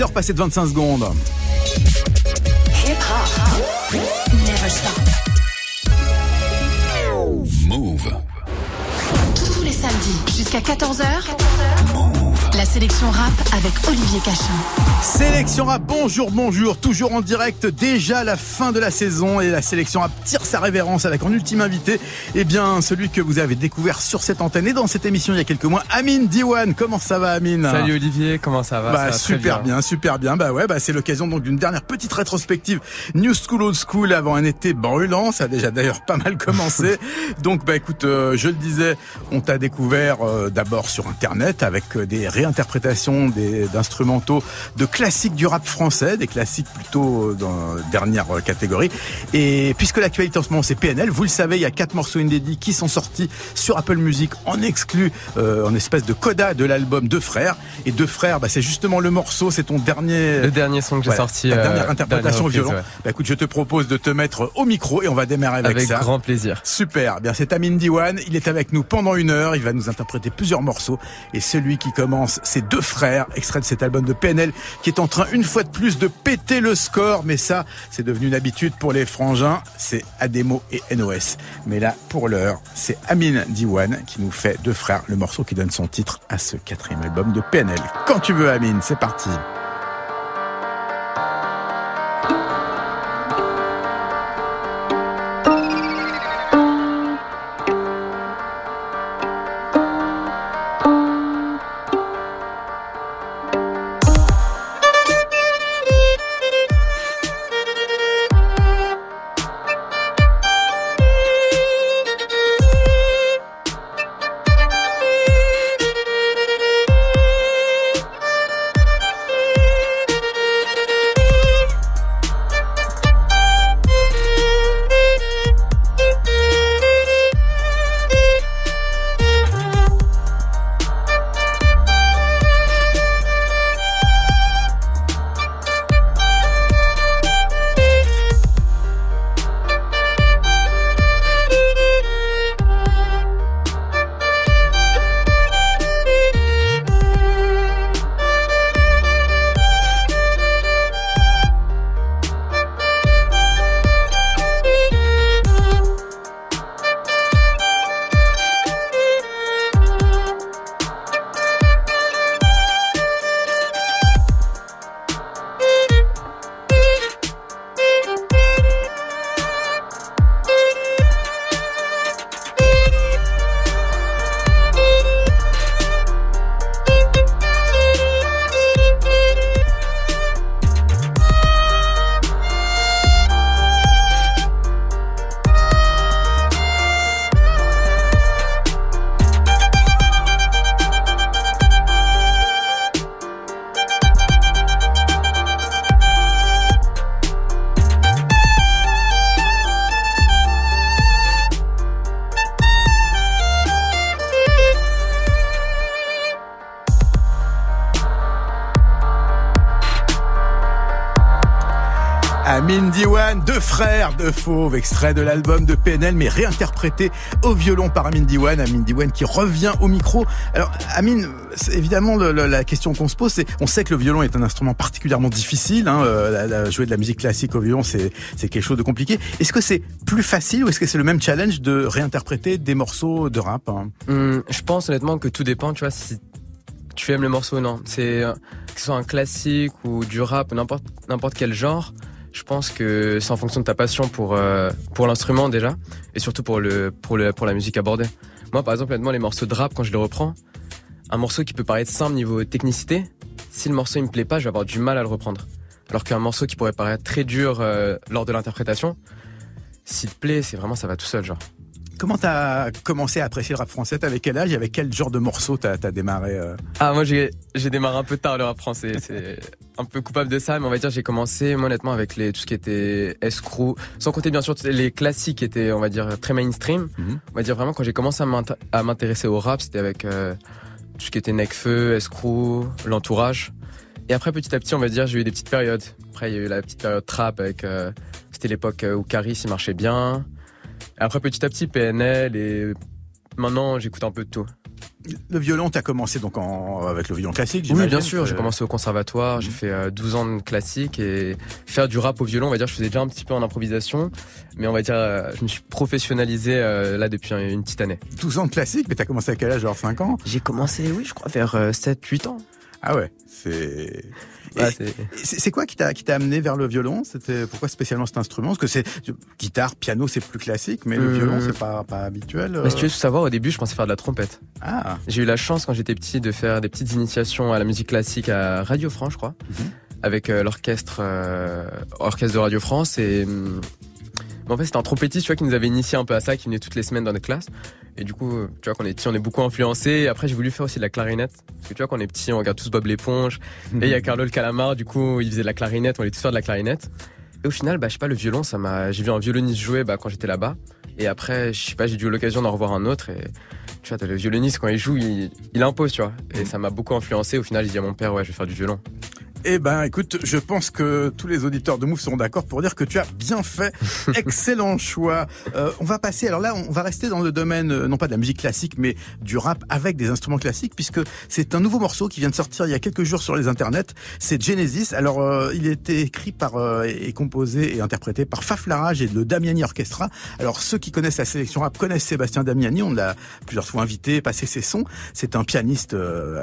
13h passées de 25 secondes. Hip hop. Never stop. Move. Tous les samedis jusqu'à 14h. La sélection rap avec Olivier Cachin. Sélection rap, bonjour, bonjour, toujours en direct, déjà la fin de la saison et la sélection rap tire sa révérence avec en ultime invité, eh bien, celui que vous avez découvert sur cette antenne et dans cette émission il y a quelques mois, Amine Diwan. Comment ça va, Amine Salut Olivier, comment ça va? Bah, Ça va très super bien. super bien. Bah ouais, bah c'est l'occasion donc d'une dernière petite rétrospective New School Old School avant un été brûlant. Ça a déjà d'ailleurs pas mal commencé. donc bah écoute, euh, je le disais, on t'a découvert euh, d'abord sur internet avec euh, des réinterprétations des- d'instrumentaux de classiques du rap français, des classiques plutôt euh, dans la dernière euh, catégorie. Et puisque l'actualité en ce moment c'est PNL, vous le savez, il y a quatre morceaux inédits qui sont sortis sur Apple Music en exclu, euh, en espèce de coda de l'album Deux Frères. Et Deux Frères, bah, c'est justement le morceau, c'est ton dernier... Le dernier son que j'ai sorti. euh, dernière interprétation au dernière violon. Bah écoute, je te propose de te mettre au micro et on va démarrer avec, Avec ça. grand plaisir. Super, Eh bien c'est Amin Diwan, il est avec nous pendant une heure, il va nous interpréter plusieurs morceaux et celui qui commence, c'est Deux Frères, extrait de cet album de PNL qui est en train une fois de plus de péter le score, mais ça c'est devenu une habitude pour les frangins, c'est Ademo et NOS. Mais là, pour l'heure, c'est Amin Diwan qui nous fait Deux Frères, le morceau qui donne son titre à ce quatrième album de PNL. Quand tu veux Amin, c'est parti. Fauves, extrait de l'album de PNL, mais réinterprété au violon par Amine Diwan. Amine Diwan qui revient au micro. Alors, c'est évidemment, la question qu'on se pose, c'est, on sait que le violon est un instrument particulièrement difficile. Hein, euh, jouer de la musique classique au violon, c'est, quelque chose de compliqué. Est-ce que c'est plus facile ou est-ce que c'est le même challenge de réinterpréter des morceaux de rap hein? Hum, je pense honnêtement que tout dépend, tu vois, si tu aimes le morceau ou non. C'est euh, que ce soit un classique ou du rap, n'importe quel genre. Je pense que c'est en fonction de ta passion pour euh, l'instrument déjà et surtout pour la musique abordée. Moi, par exemple, les morceaux de rap quand je les reprends, un morceau qui peut paraître simple niveau technicité, si le morceau il me plaît pas, je vais avoir du mal à le reprendre. Alors qu'un morceau qui pourrait paraître très dur euh, lors de l'interprétation, s'il te plaît, c'est vraiment ça va tout seul, genre. Comment t'as commencé à apprécier le rap français? Avec quel âge? Et avec quel genre de morceau t'as, t'as démarré euh? Ah moi j'ai démarré un peu tard le rap français, c'est un peu coupable de ça, mais on va dire j'ai commencé moi honnêtement avec les tout ce qui était escroc, sans compter bien sûr les classiques qui étaient on va dire très mainstream. Mhm. On va dire vraiment quand j'ai commencé à m'intéresser au rap, c'était avec euh, tout ce qui était Necfeu, escroc, l'entourage. Et après petit à petit on va dire j'ai eu des petites périodes. Après il y a eu la petite période trap avec euh, c'était l'époque où Caris il marchait bien. Et après petit à petit PNL et maintenant j'écoute un peu de tout. Le violon, tu as commencé donc en, avec le violon classique, Oui, bien sûr. J'ai commencé au conservatoire, j'ai mhm. fait 12 ans de classique et faire du rap au violon, on va dire, je faisais déjà un petit peu en improvisation, mais on va dire, je me suis professionnalisé là depuis une petite année. 12 ans de classique, mais tu as commencé à quel âge, genre 5 ans? J'ai commencé, oui, je crois, vers 7-8 ans. Ah ouais, c'est. c'est quoi qui t'a qui t'a amené vers le violon? C'était pourquoi spécialement cet instrument? Parce que c'est guitare, piano, c'est plus classique, mais le euh, violon c'est pas pas habituel. si tu veux savoir, au début, je pensais faire de la trompette. Ah. J'ai eu la chance quand j'étais petit de faire des petites initiations à la musique classique à Radio France, je crois, mhm. avec euh, l'orchestre euh, orchestre de Radio France et hum, en fait, c'était un trompettiste, tu vois, qui nous avait initié un peu à ça, qui venait toutes les semaines dans notre classe. Et du coup, tu vois, quand on est petit, on est beaucoup influencé. après, j'ai voulu faire aussi de la clarinette. Parce que tu vois, quand on est petit, on regarde tous Bob l'éponge. Et il y a Carlo le calamar, du coup, il faisait de la clarinette, on allait tous faire de la clarinette. Et au final, bah, je sais pas, le violon, ça m'a, j'ai vu un violoniste jouer, bah, quand j'étais là-bas. Et après, je sais pas, j'ai eu l'occasion d'en revoir un autre. Et tu vois, le violoniste, quand il joue, il, il impose, tu vois. Et ça m'a beaucoup influencé. Au final, j'ai dit à mon père, ouais, je vais faire du violon. Eh ben, écoute, je pense que tous les auditeurs de Move seront d'accord pour dire que tu as bien fait. Excellent choix. Euh, on va passer, alors là, on va rester dans le domaine, euh, non pas de la musique classique, mais du rap avec des instruments classiques, puisque c'est un nouveau morceau qui vient de sortir il y a quelques jours sur les internets. C'est Genesis. Alors, euh, il était écrit par et composé et interprété par Faf Larage et le Damiani Orchestra. Alors, ceux qui connaissent la sélection rap connaissent Sébastien Damiani. On l'a plusieurs fois invité, passé ses sons. C'est un pianiste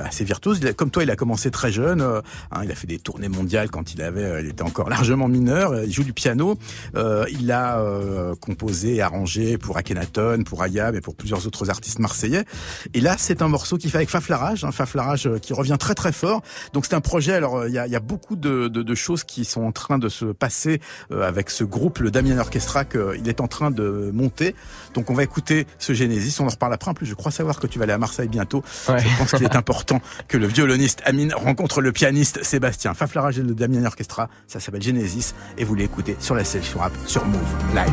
assez virtuose. comme toi, il a commencé très jeune. Hein, il a fait des tournées mondiales quand il avait, euh, il était encore largement mineur. Il joue du piano. Euh, il a euh, composé et arrangé pour Akhenaton, pour Ayab et pour plusieurs autres artistes marseillais. Et là, c'est un morceau qu'il fait avec Faflarage, hein, Faflarage qui revient très très fort. Donc c'est un projet. Alors il y a, y a, beaucoup de, de, de, choses qui sont en train de se passer avec ce groupe, le Damien Orchestra, qu'il est en train de monter. Donc on va écouter ce Genesis. On en reparle après. En plus, je crois savoir que tu vas aller à Marseille bientôt. Je pense qu'il est important que le violoniste Amine rencontre le pianiste Sébastien. Tiens, Faflarage et le Damien Orchestra, ça s'appelle Genesis et vous l'écoutez sur la sélection rap sur Move Live.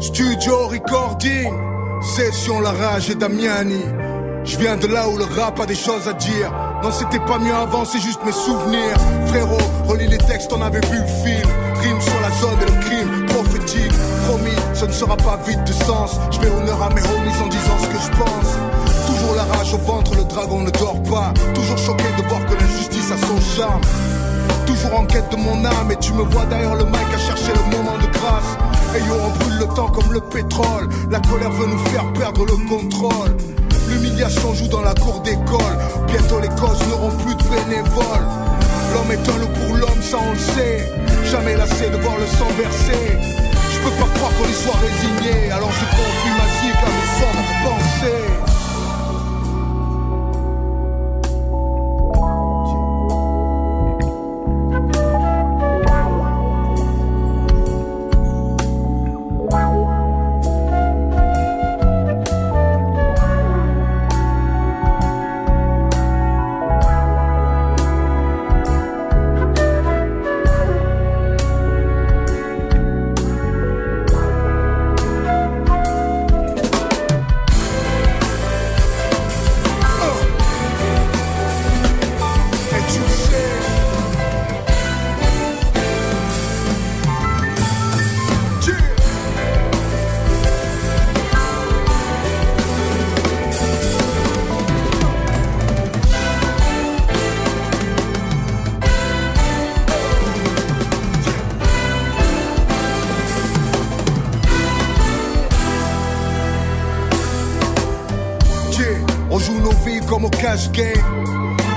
Studio Recording, session La Rage et Damiani. Je viens de là où le rap a des choses à dire. Non, c'était pas mieux avant, c'est juste mes souvenirs. Frérot, relis les textes, on avait vu le film. Rime sur la zone et le crime, prophétique. Promis, ce ne sera pas vide de sens. Je honneur à mes homies en disant ce que je pense. Toujours la rage au ventre, le dragon ne dort pas. Toujours choqué de voir que l'injustice a son charme. Toujours en quête de mon âme, et tu me vois derrière le mic à chercher le moment de grâce. Et on brûle le temps comme le pétrole. La colère veut nous faire perdre le contrôle. L'humiliation joue dans la cour d'école. Bientôt les causes n'auront plus de bénévoles. L'homme est un loup pour l'homme, ça on le sait. Jamais lassé de voir le sang versé. Je peux pas croire qu'on y soit résigné. Alors je confie ma zik à mes sombres pensées.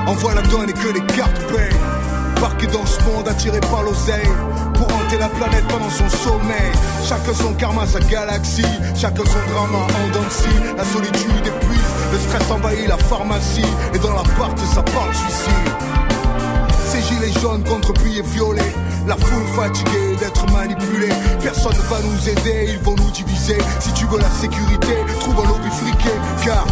On voit la donne et que les cartes payent. Parqué dans ce monde attiré par l'oseille. Pour hanter la planète pendant son sommeil. Chacun son karma, sa galaxie. Chacun son drama en dancy. La solitude épuise. Le stress envahit la pharmacie. Et dans l'appart, ça parle suicide. Ces gilets jaunes contre billets violets. La foule fatiguée d'être manipulée. Personne ne va nous aider, ils vont nous diviser. Si tu veux la sécurité, trouve un lobby friqué. Car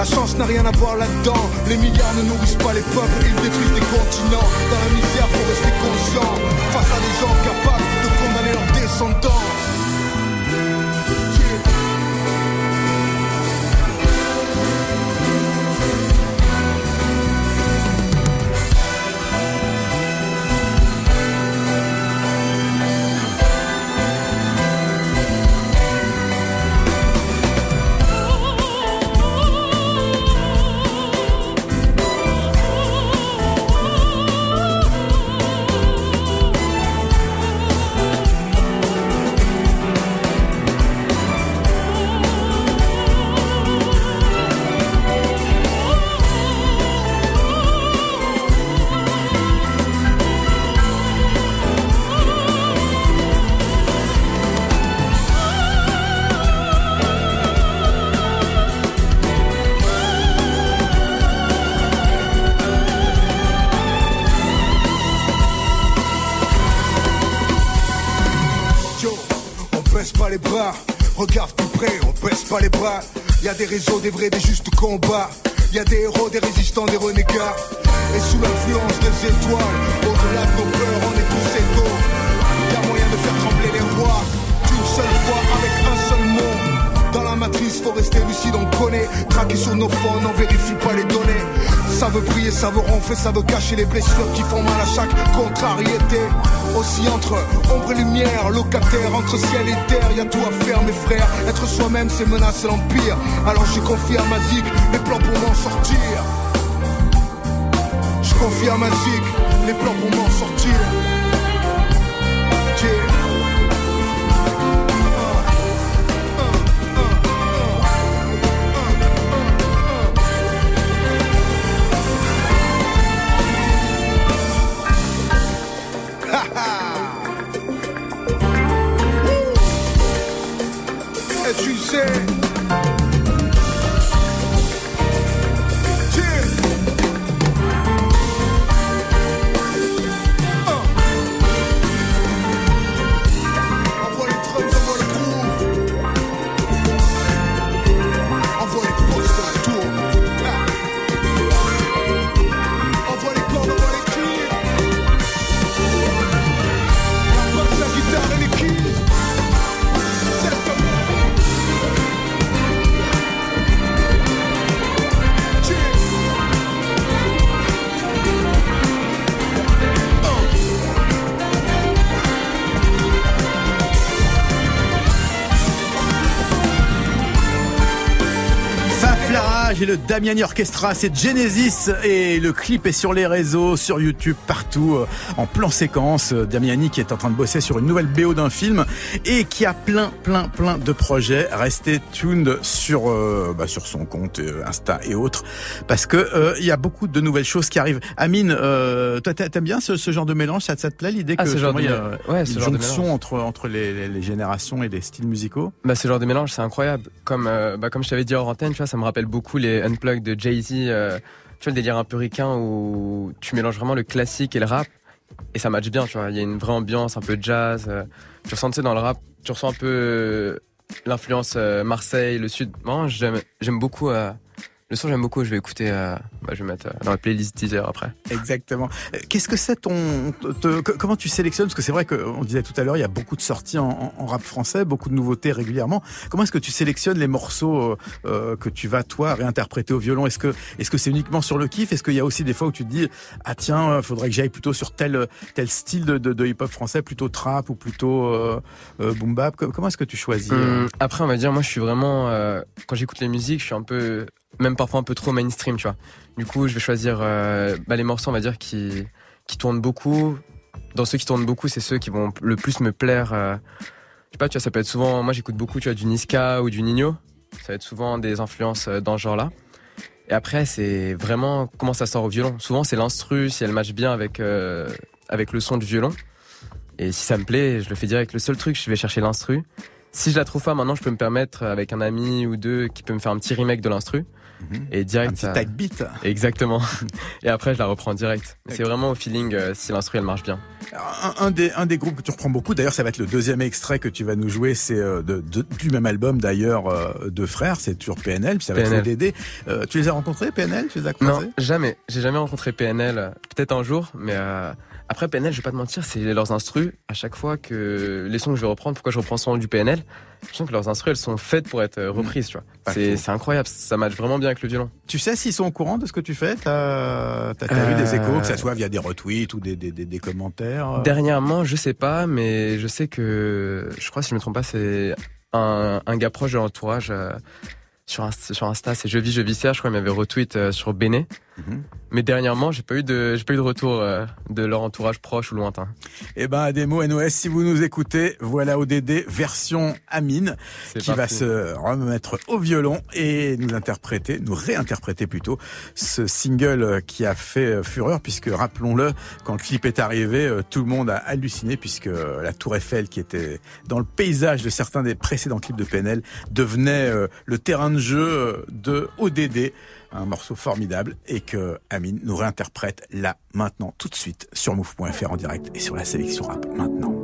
la chance n'a rien à voir là-dedans. Les milliards ne nourrissent pas les peuples, ils détruisent des continents. Dans la misère, faut rester conscient. Face à des gens capables de condamner leurs descendants. Des réseaux, des vrais, des justes combats. Y a des héros, des résistants, des renégats. Et sous l'influence des étoiles, au-delà de nos peurs, on est tous égaux. Y a moyen de faire trembler les rois d'une seule fois avec un seul mot. Dans la matrice, faut rester lucide, on connaît. Traquer sur nos fonds, on vérifie pas les données. Ça veut briller, ça veut ronfler, ça veut cacher les blessures qui font mal à chaque contrariété. Aussi entre ombre et lumière, locataire entre ciel et terre, y a tout à faire mes frères. Être soi-même c'est menacer l'empire. Alors je confie à Mazik les plans pour m'en sortir. Je confie à Mazik les plans pour m'en sortir. Damiani Orchestra, c'est Genesis et le clip est sur les réseaux, sur YouTube, partout, euh, en plan séquence. Damiani qui est en train de bosser sur une nouvelle BO d'un film et qui a plein, plein, plein de projets. Restez tuned sur, euh, bah, sur son compte euh, Insta et autres parce que il y a beaucoup de nouvelles choses qui arrivent. Amine, toi t'aimes bien ce, genre de mélange? Ça, te plaît l'idée ah, que ce genre de, y a ouais, une jonction entre, entre les, les, générations et les styles musicaux? Bah, Ce genre de mélange, c'est incroyable. Comme, bah, comme je t'avais dit hors antenne, tu vois, ça me rappelle beaucoup les Unplugged de Jay-Z, euh, tu vois, le délire un peu ricain où tu mélanges vraiment le classique et le rap. Et ça match bien, tu vois. Il y a une vraie ambiance, un peu jazz. Euh, tu ressens, tu sais, dans le rap, tu ressens un peu euh, l'influence Marseille, le sud. Moi, j'aime beaucoup le son, j'aime beaucoup. Je vais écouter. Euh, bah, je vais mettre euh, dans la playlist teaser après. Exactement. Euh, qu'est-ce que c'est ton. comment tu sélectionnes? Parce que c'est vrai qu'on disait tout à l'heure, il y a beaucoup de sorties en, en, rap français, beaucoup de nouveautés régulièrement. Comment est-ce que tu sélectionnes les morceaux euh, que tu vas toi réinterpréter au violon? Est-ce que est-ce que c'est uniquement sur le kiff? Est-ce qu'il y a aussi des fois où tu te dis ah tiens, faudrait que j'aille plutôt sur tel tel style de, de, de hip-hop français, plutôt trap ou plutôt euh, boom bap? Comment est-ce que tu choisis hum, Après, on va dire, moi, je suis vraiment quand j'écoute les musiques, je suis un peu même parfois un peu trop mainstream, tu vois. Du coup, je vais choisir euh, bah, les morceaux, on va dire, qui, qui tournent beaucoup. Dans ceux qui tournent beaucoup, c'est ceux qui vont le plus me plaire. Euh, je sais pas, tu vois, ça peut être souvent, moi j'écoute beaucoup, tu vois, du Niska ou du Nino. Ça va être souvent des influences euh, dans ce genre-là. Et après, c'est vraiment comment ça sort au violon. Souvent, c'est l'instru, si elle match bien avec, avec le son du violon. Et si ça me plaît, je le fais direct. Le seul truc, je vais chercher l'instru. Si je la trouve pas, maintenant, je peux me permettre, avec un ami ou deux, qui peut me faire un petit remake de l'instru. Mhm. Et direct. Un petit tag beat. Exactement. et après, je la reprends direct. C'est vraiment au feeling euh, si l'instru elle marche bien. Un, des, un des groupes que tu reprends beaucoup, d'ailleurs, ça va être le deuxième extrait que tu vas nous jouer, c'est euh, de, du même album d'ailleurs euh, de frères, c'est toujours PNL, puis ça va être DD. tu les as rencontrés, PNL Tu les as croisés? Non, jamais. J'ai jamais rencontré PNL. Peut-être un jour, mais après PNL, je vais pas te mentir, c'est leurs instrus. À chaque fois que les sons que je vais reprendre, pourquoi je reprends souvent du PNL Je sens que leurs instrus, elles sont faites pour être euh, reprises, tu vois. C'est incroyable, ça match vraiment bien avec le violon. Tu sais s'ils sont au courant de ce que tu fais? T'as as, eu des échos, que ça soit via des retweets ou des, des, des, commentaires Dernièrement, je sais pas, mais je sais que, je crois si je me trompe pas, c'est un, un, gars proche de l'entourage. Euh, sur, Insta, sur Insta, c'est Je vis, je vis je crois, il m'avait retweet euh, sur Béné. Mhm. Mais dernièrement, j'ai pas eu de, j'ai pas eu de retour euh, de leur entourage proche ou lointain. Eh ben, des mots NOS, si vous nous écoutez, voilà ODD version Amine, qui va se remettre au violon et nous interpréter, nous réinterpréter plutôt, ce single qui a fait euh, fureur, puisque rappelons-le, quand le clip est arrivé, tout le monde a halluciné, puisque la Tour Eiffel, qui était dans le paysage de certains des précédents clips de PNL, devenait le terrain de jeu de ODD un morceau formidable et que Amine nous réinterprète là, maintenant, tout de suite sur move.fr en direct et sur la sélection rap maintenant.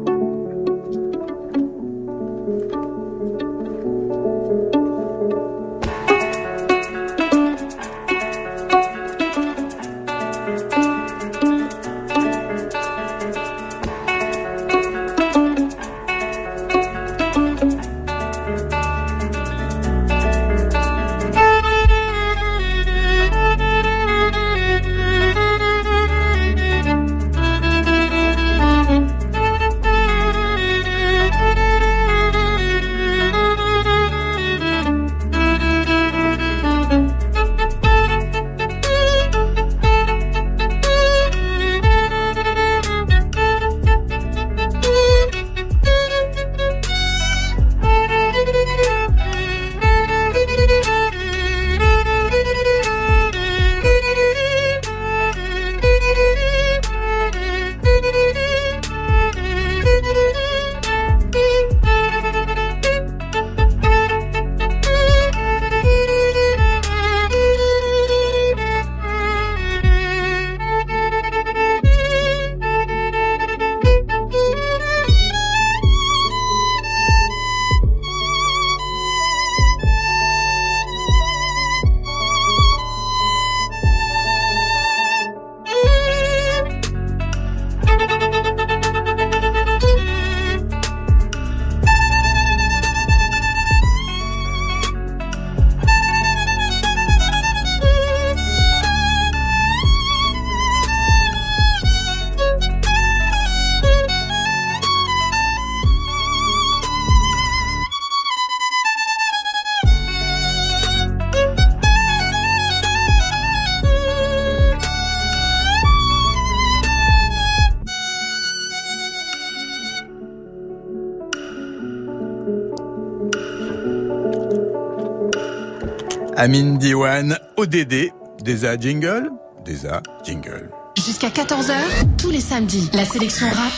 Amin Diwan, ODD, Desa Jingle, Desa Jingle. Jusqu'à 14h, tous les samedis, la sélection rap,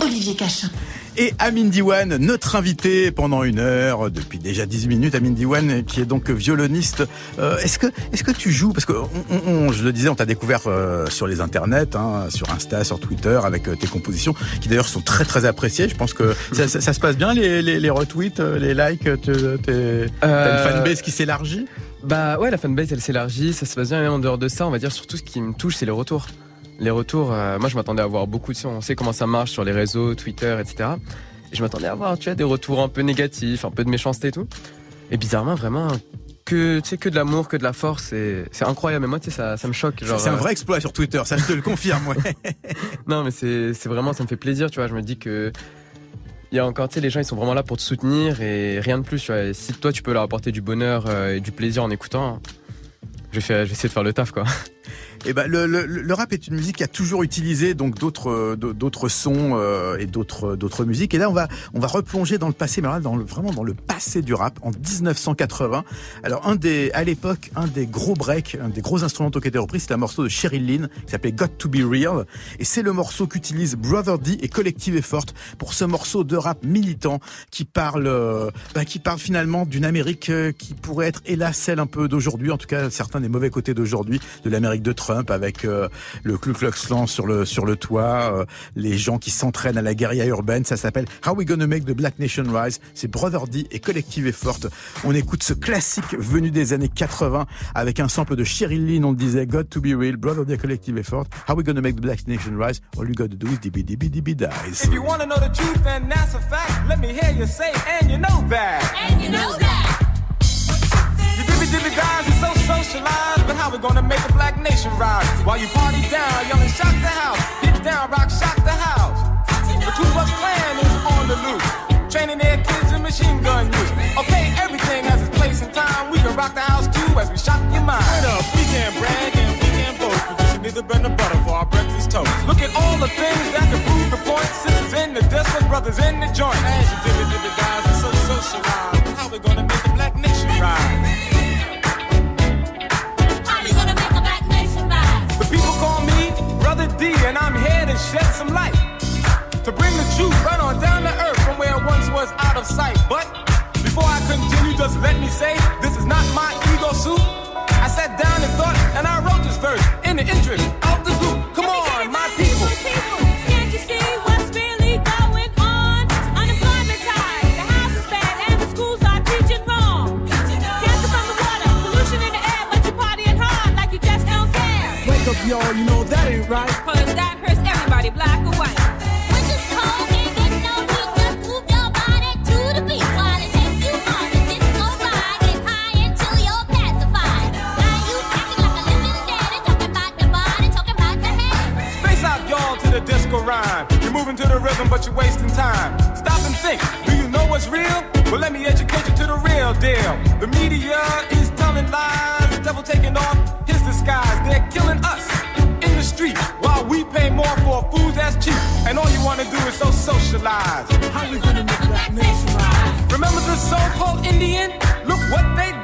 Olivier Cachin. Et Amin Diwan, notre invité pendant une heure, depuis déjà 10 minutes, Amin Diwan, qui est donc violoniste. Euh, est-ce que, est-ce que tu joues? Parce que on, je le disais, on t'a découvert euh, sur les internets, hein, sur Insta, sur Twitter, avec euh, tes compositions, qui d'ailleurs sont très très appréciées. Je pense que ça, ça, se passe bien, les, les, les retweets, les likes, t'as une fanbase qui s'élargit? Bah ouais, la fanbase elle s'élargit, ça se passe bien. Mais en dehors de ça, on va dire surtout ce qui me touche, c'est les retours les retours, euh, moi je m'attendais à avoir beaucoup, de on sait comment ça marche sur les réseaux, Twitter, etc. Et je m'attendais à avoir, tu vois, des retours un peu négatifs, un peu de méchanceté et tout. Et bizarrement, vraiment, que, tu sais, que de l'amour, que de la force, c'est incroyable. Mais moi, tu sais, ça, ça me choque. C'est un vrai exploit sur Twitter, ça je te le confirme, ouais. non, mais c'est vraiment, ça me fait plaisir, tu vois. Je me dis que, il y a encore, tu sais, les gens, ils sont vraiment là pour te soutenir et rien de plus, tu vois. Et si toi, tu peux leur apporter du bonheur euh, et du plaisir en écoutant, je vais, je vais essayer de faire le taf, quoi. Eh ben, le, le, le, rap est une musique qui a toujours utilisé donc d'autres euh, d'autres sons euh, et d'autres d'autres musiques. Et là, on va on va replonger dans le passé, mais dans le, vraiment dans le passé du rap, en 1980. Alors, un des à l'époque, un des gros breaks, un des gros instrumentaux qui a été repris, c'est un morceau de Cheryl Lynn qui s'appelait Got to Be Real. Et c'est le morceau qu'utilise Brother D et Collective Effort pour ce morceau de rap militant qui parle euh, bah, qui parle finalement d'une Amérique qui pourrait être hélas celle un peu d'aujourd'hui, en tout cas certains des mauvais côtés d'aujourd'hui de l'Amérique de Trump avec euh, le Ku Klux Klan sur le sur le toit, euh, les gens qui s'entraînent à la guérilla urbaine. Ça s'appelle How We Gonna Make the Black Nation Rise. C'est Brother D et Collective Effort. On écoute ce classique venu des années 80 avec un sample de Cheryl Lynn. On disait God to be real, Brother D et Collective Effort. How We Gonna Make the Black Nation Rise. All you gotta do is dibby dibby dibby dies. If you wanna know the truth and that's a fact, let me hear you say and you know that. And you know that. Dibby dies is so socialized, but how we gonna make a black nation rise? While you party down, yelling shock the house, get down, rock, shock the house. The Ku Klux Klan is on the loose, training their kids in machine gun use. Okay, everything has its place and time. We can rock the house too as we shock your mind. Up, we can brag and we can boast. we Producing neither bread nor butter for our breakfast toast. Look at all the things that can prove the point. Sisters in the disco, brothers in the joint. As you did it, the guys are so socialized. How we gonna make say, this is not my ego suit. I sat down and thought, and I wrote this verse in the interest of the group. Come on, my people. Can't y'all, you know that ain't right. Cause that hurts everybody, black Well, let me educate you to the real deal. The media is telling lies, the devil taking off his disguise. They're killing us in the street while we pay more for food that's cheap. And all you wanna do is so socialize. How we gonna make that nation rise? Remember the so-called Indian? Look what they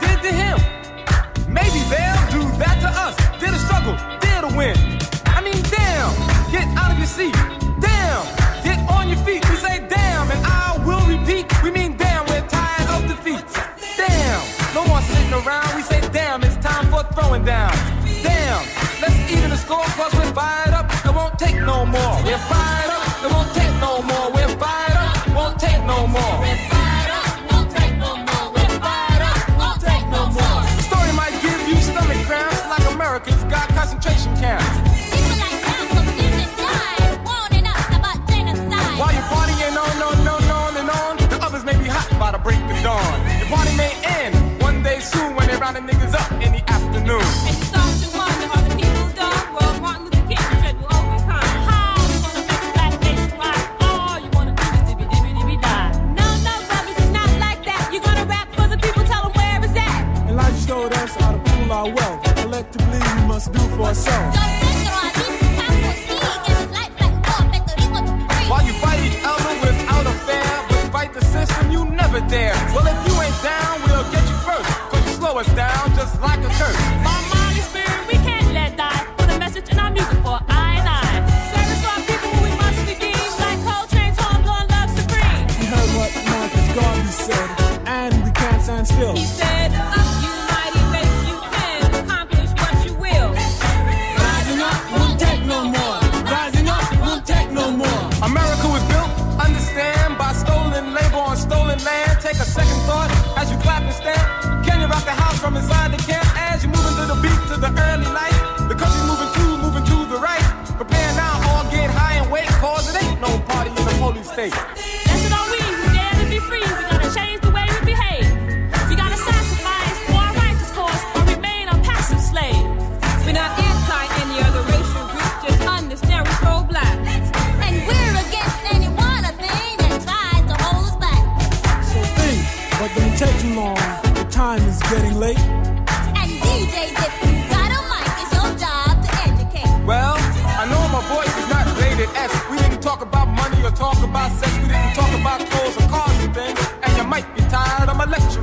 rounding niggas up in the afternoon.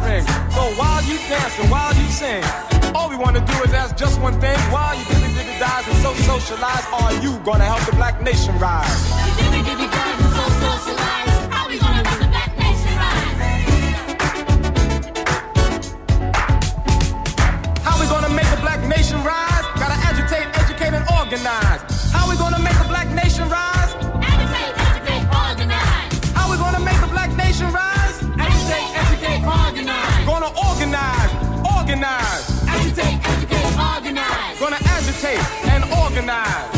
So while you dance and while you sing, all we want to do is ask just one thing. While you dibby dibby dies and so socialize, are you gonna help the black nation rise? You dibby dibby dies and so socialized. And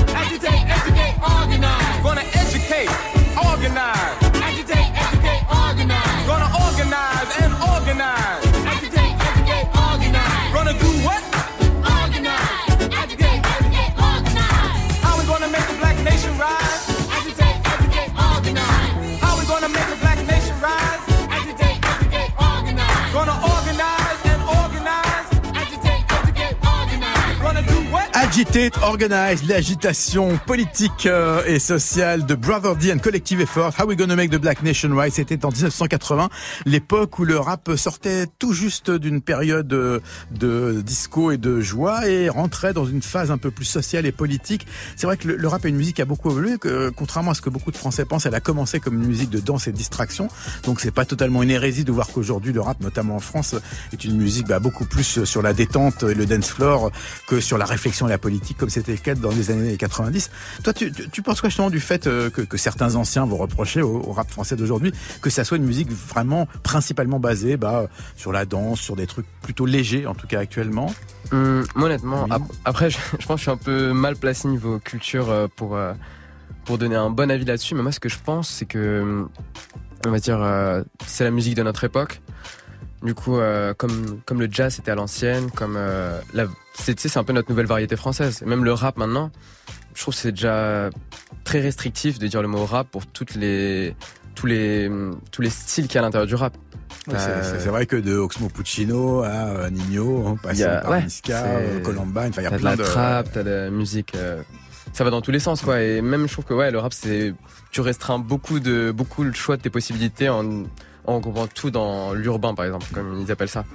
Agitate, Organize, l'agitation politique euh, et sociale de Brother D and Collective Effort. How we gonna make the Black Nation Rise? C'était en 1980, l'époque où le rap sortait tout juste d'une période euh, de disco et de joie et rentrait dans une phase un peu plus sociale et politique. C'est vrai que le, rap est une musique qui a beaucoup évolué. Que, euh, contrairement à ce que beaucoup de Français pensent, elle a commencé comme une musique de danse et de distraction. Donc c'est pas totalement une hérésie de voir qu'aujourd'hui le rap, notamment en France, est une musique bah, beaucoup plus sur la détente et le dance floor que sur la réflexion et la politique, comme c'était le cas dans les années 90. Toi, tu, tu, tu penses quoi justement du fait euh, que, que certains anciens vont reprocher au, au rap français d'aujourd'hui que ça soit une musique vraiment principalement basée bah, sur la danse, sur des trucs plutôt légers, en tout cas actuellement? Hum, honnêtement, Oui. ap- après, je, je pense que je suis un peu mal placé niveau culture euh, pour, euh, pour donner un bon avis là-dessus. Mais moi, ce que je pense, c'est que, hum, on va dire, euh, c'est la musique de notre époque. Du coup, euh, comme, comme le jazz était à l'ancienne, comme euh, la, c'est, c'est un peu notre nouvelle variété française. Et même le rap maintenant, je trouve que c'est déjà très restrictif de dire le mot rap pour toutes les, tous les, tous les styles qu'il y a à l'intérieur du rap. Ouais, Euh, C'est c'est vrai que de Oxmo Puccino à Nino, en passant a- par ouais, Niska, c'est- Columbine, enfin il y a T'as de plein la de... trap, t'as de la musique. ça va dans tous les sens, quoi. Et même, je trouve que ouais, le rap, c'est tu restreins beaucoup de beaucoup le choix de tes possibilités en en regroupant tout dans l'urbain, par exemple, comme ils appellent ça.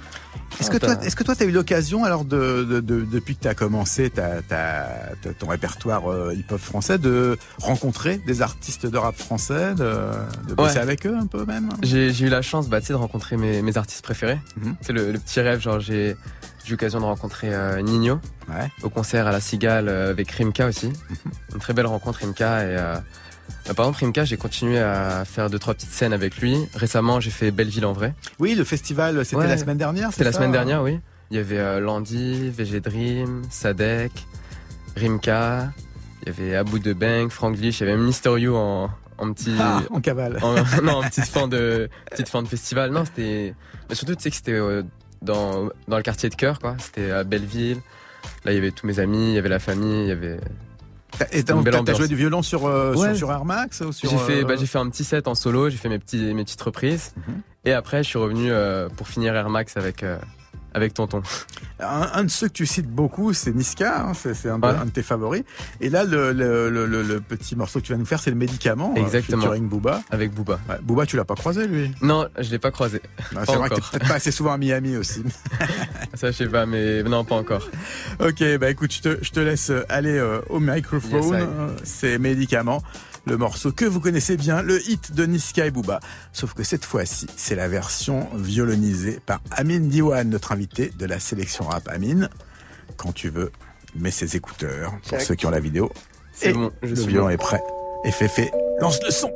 Est-ce que Ah, toi, est-ce que toi, t'as eu l'occasion alors de, de, de- depuis que t'as commencé ta, ta, ta- ton répertoire euh, hip-hop français, de rencontrer des artistes de rap français, de, bosser Ouais. avec eux un peu même? J'ai j'ai eu la chance, bah, tu sais, de rencontrer mes, mes artistes préférés. Mhm. C'est le, le petit rêve, genre j'ai j'ai eu l'occasion de rencontrer euh, Nino Ouais. au concert à la Cigale euh, avec Rimka aussi. Une très belle rencontre Rimka et par exemple Rimka, j'ai continué à faire deux trois petites scènes avec lui. Récemment, j'ai fait Belleville en vrai. Oui, le festival, c'était Ouais. la semaine dernière. C'était la semaine dernière, oui. Il y avait euh, Landy, VG Dream, Sadek, Rimka, il y avait Abou de Bang, Frank Lich, il y avait même Mister You en, en petit. Ah, en cavale. en- non, en petite fin de, petite fin de festival. Non, c'était. Mais surtout, tu sais que c'était euh, dans, dans le quartier de cœur, quoi. C'était à Belleville. Là, il y avait tous mes amis, il y avait la famille, il y avait. Et t'as joué du violon sur, euh, Ouais. sur, sur Air Max ou sur, J'ai fait, euh, bah, j'ai fait un petit set en solo, j'ai fait mes, petits, mes petites reprises. Mhm. Et après, je suis revenu euh, pour finir Air Max avec, euh, avec Tonton. un, un de ceux que tu cites beaucoup, c'est Niska, hein, c'est un, de- Ouais. un de tes favoris. Et là, le, le, le, le- le petit morceau que tu vas nous faire, c'est le médicament. euh, Exactement. featuring Booba. Avec Booba. Ouais, Booba, tu l'as pas croisé, lui? Non, je l'ai pas croisé. C'est vrai que t'es peut-être pas assez souvent à Miami aussi. Ça, je sais pas, mais non, pas encore. ok, bah écoute, je te, je te laisse aller euh, au microphone. Yes. Euh, c'est médicaments. le morceau que vous connaissez bien, le hit de Niska et Booba. Sauf que cette fois-ci, c'est la version violonisée par Amin Diwan, notre invité de la sélection rap. Amin, quand tu veux, mets ses écouteurs pour Check. ceux qui ont la vidéo. C'est Et bon, je le suis violon bon. est prêt. Et Féfé, lance le son.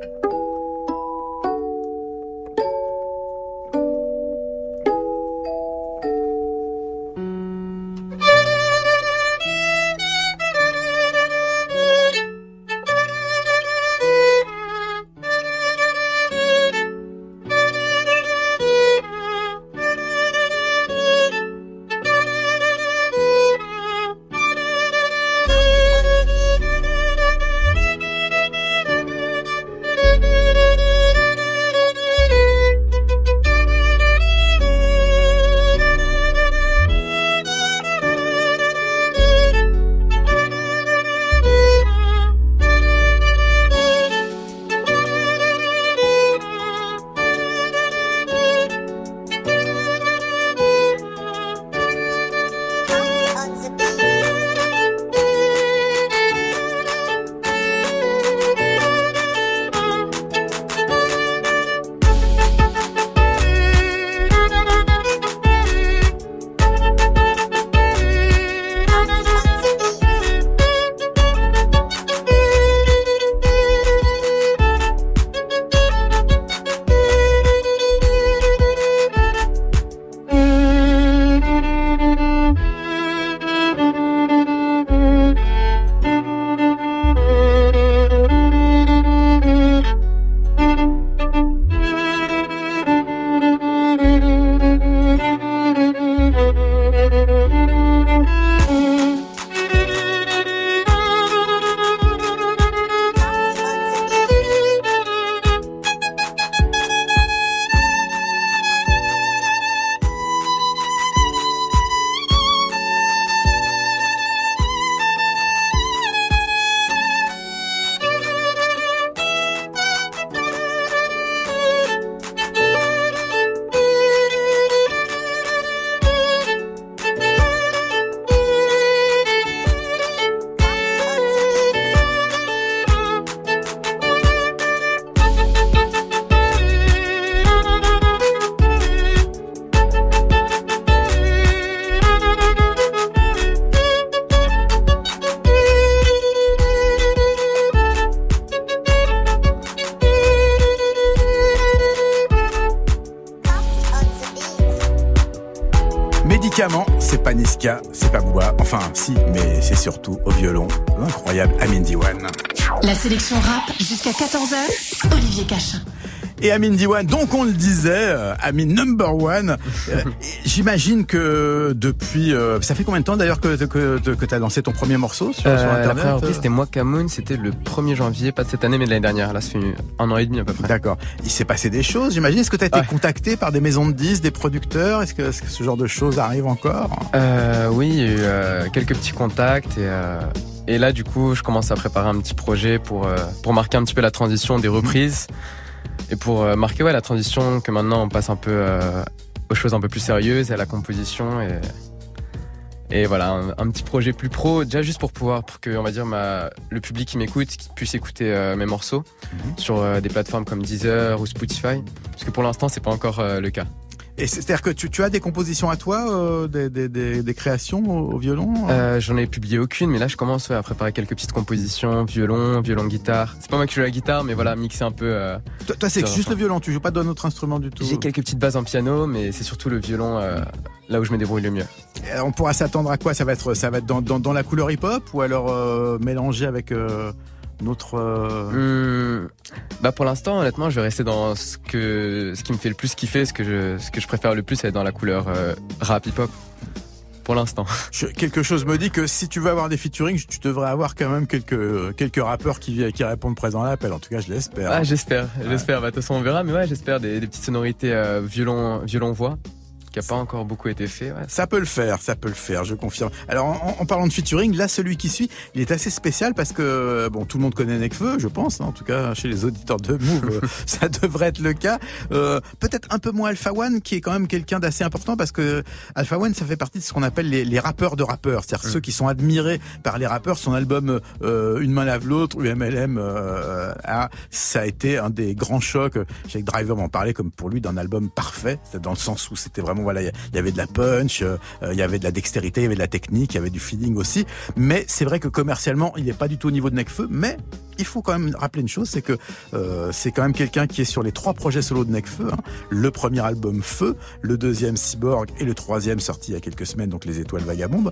Sélection rap jusqu'à 14h, Olivier Cachin. Et Amin Diwan, donc on le disait, euh, Amin number one. Euh, J'imagine que depuis, euh, ça fait combien de temps d'ailleurs que que, que tu as lancé ton premier morceau sur, sur Euh, la internet première reprise, c'était Moi Camoun, c'était le 1er janvier, pas de cette année, mais de l'année dernière. Là, ça fait un an et demi à peu près. D'accord. Il s'est passé des choses, j'imagine. Est-ce que tu as été Ouais. contacté par des maisons de disques, des producteurs? Est-ce que, ce genre de choses arrive encore? Euh, oui, il y a eu euh, quelques petits contacts et, euh, et là, du coup, je commence à préparer un petit projet pour, euh, pour marquer un petit peu la transition des reprises. Et pour euh, marquer ouais, la transition que maintenant on passe un peu euh, aux choses un peu plus sérieuses et à la composition et, et voilà, un, un petit projet plus pro, déjà juste pour pouvoir, pour que, on va dire, ma, le public qui m'écoute qui puisse écouter euh, mes morceaux sur euh, des plateformes comme Deezer ou Spotify, parce que pour l'instant, c'est pas encore euh, le cas. Et c'est- c'est-à-dire que tu, tu as des compositions à toi, euh, des, des, des, des créations au, au violon Euh, J'en ai publié aucune, mais là je commence ouais, à préparer quelques petites compositions, violon, violon guitare. C'est pas moi qui joue la guitare, mais voilà, mixer un peu. euh, Toi, toi, c'est juste le violon, tu joues pas d'un autre instrument du tout? J'ai quelques petites bases en piano, mais c'est surtout le violon là où je me débrouille le mieux. On pourra s'attendre à quoi? Ça va être, ça va être dans, dans, dans la couleur hip-hop ou alors mélangé avec notre. euh, Hum, bah pour l'instant, honnêtement, je vais rester dans ce que ce qui me fait le plus kiffer, ce que je ce que je préfère le plus, c'est dans la couleur euh, rap hip hop. Pour l'instant. quelque chose me dit que si tu veux avoir des featuring, tu devrais avoir quand même quelques quelques rappeurs qui qui répondent présent à l'appel. En tout cas, je l'espère. Ah, j'espère, j'espère. Bah, de toute façon, on verra, mais ouais, j'espère des, des petites sonorités euh, violon violon voix. Qui a pas encore beaucoup été fait. Ouais. Ça peut le faire, ça peut le faire, je confirme. Alors en, en parlant de featuring, là celui qui suit, il est assez spécial parce que bon, tout le monde connaît Nekfeu, je pense. hein, en tout cas, chez les auditeurs de Move, euh, ça devrait être le cas. Euh, Peut-être un peu moins Alpha One, qui est quand même quelqu'un d'assez important parce que Alpha One, ça fait partie de ce qu'on appelle les, les rappeurs de rappeurs, c'est-à-dire ceux qui sont admirés par les rappeurs. Son album euh, Une main lave l'autre, UMLM, euh, a- ça a été un des grands chocs. Jake Driver m'en parlait comme pour lui d'un album parfait, dans le sens où c'était vraiment voilà, il y avait de la punch, euh, il y avait de la dextérité, il y avait de la technique, il y avait du feeling aussi. Mais c'est vrai que commercialement, il n'est pas du tout au niveau de Necfeu, mais il faut quand même rappeler une chose, c'est que euh, c'est quand même quelqu'un qui est sur les trois projets solo de Necfeu. Hein. Le premier album Feu, le deuxième Cyborg et le troisième sorti il y a quelques semaines, donc Les Étoiles Vagabondes.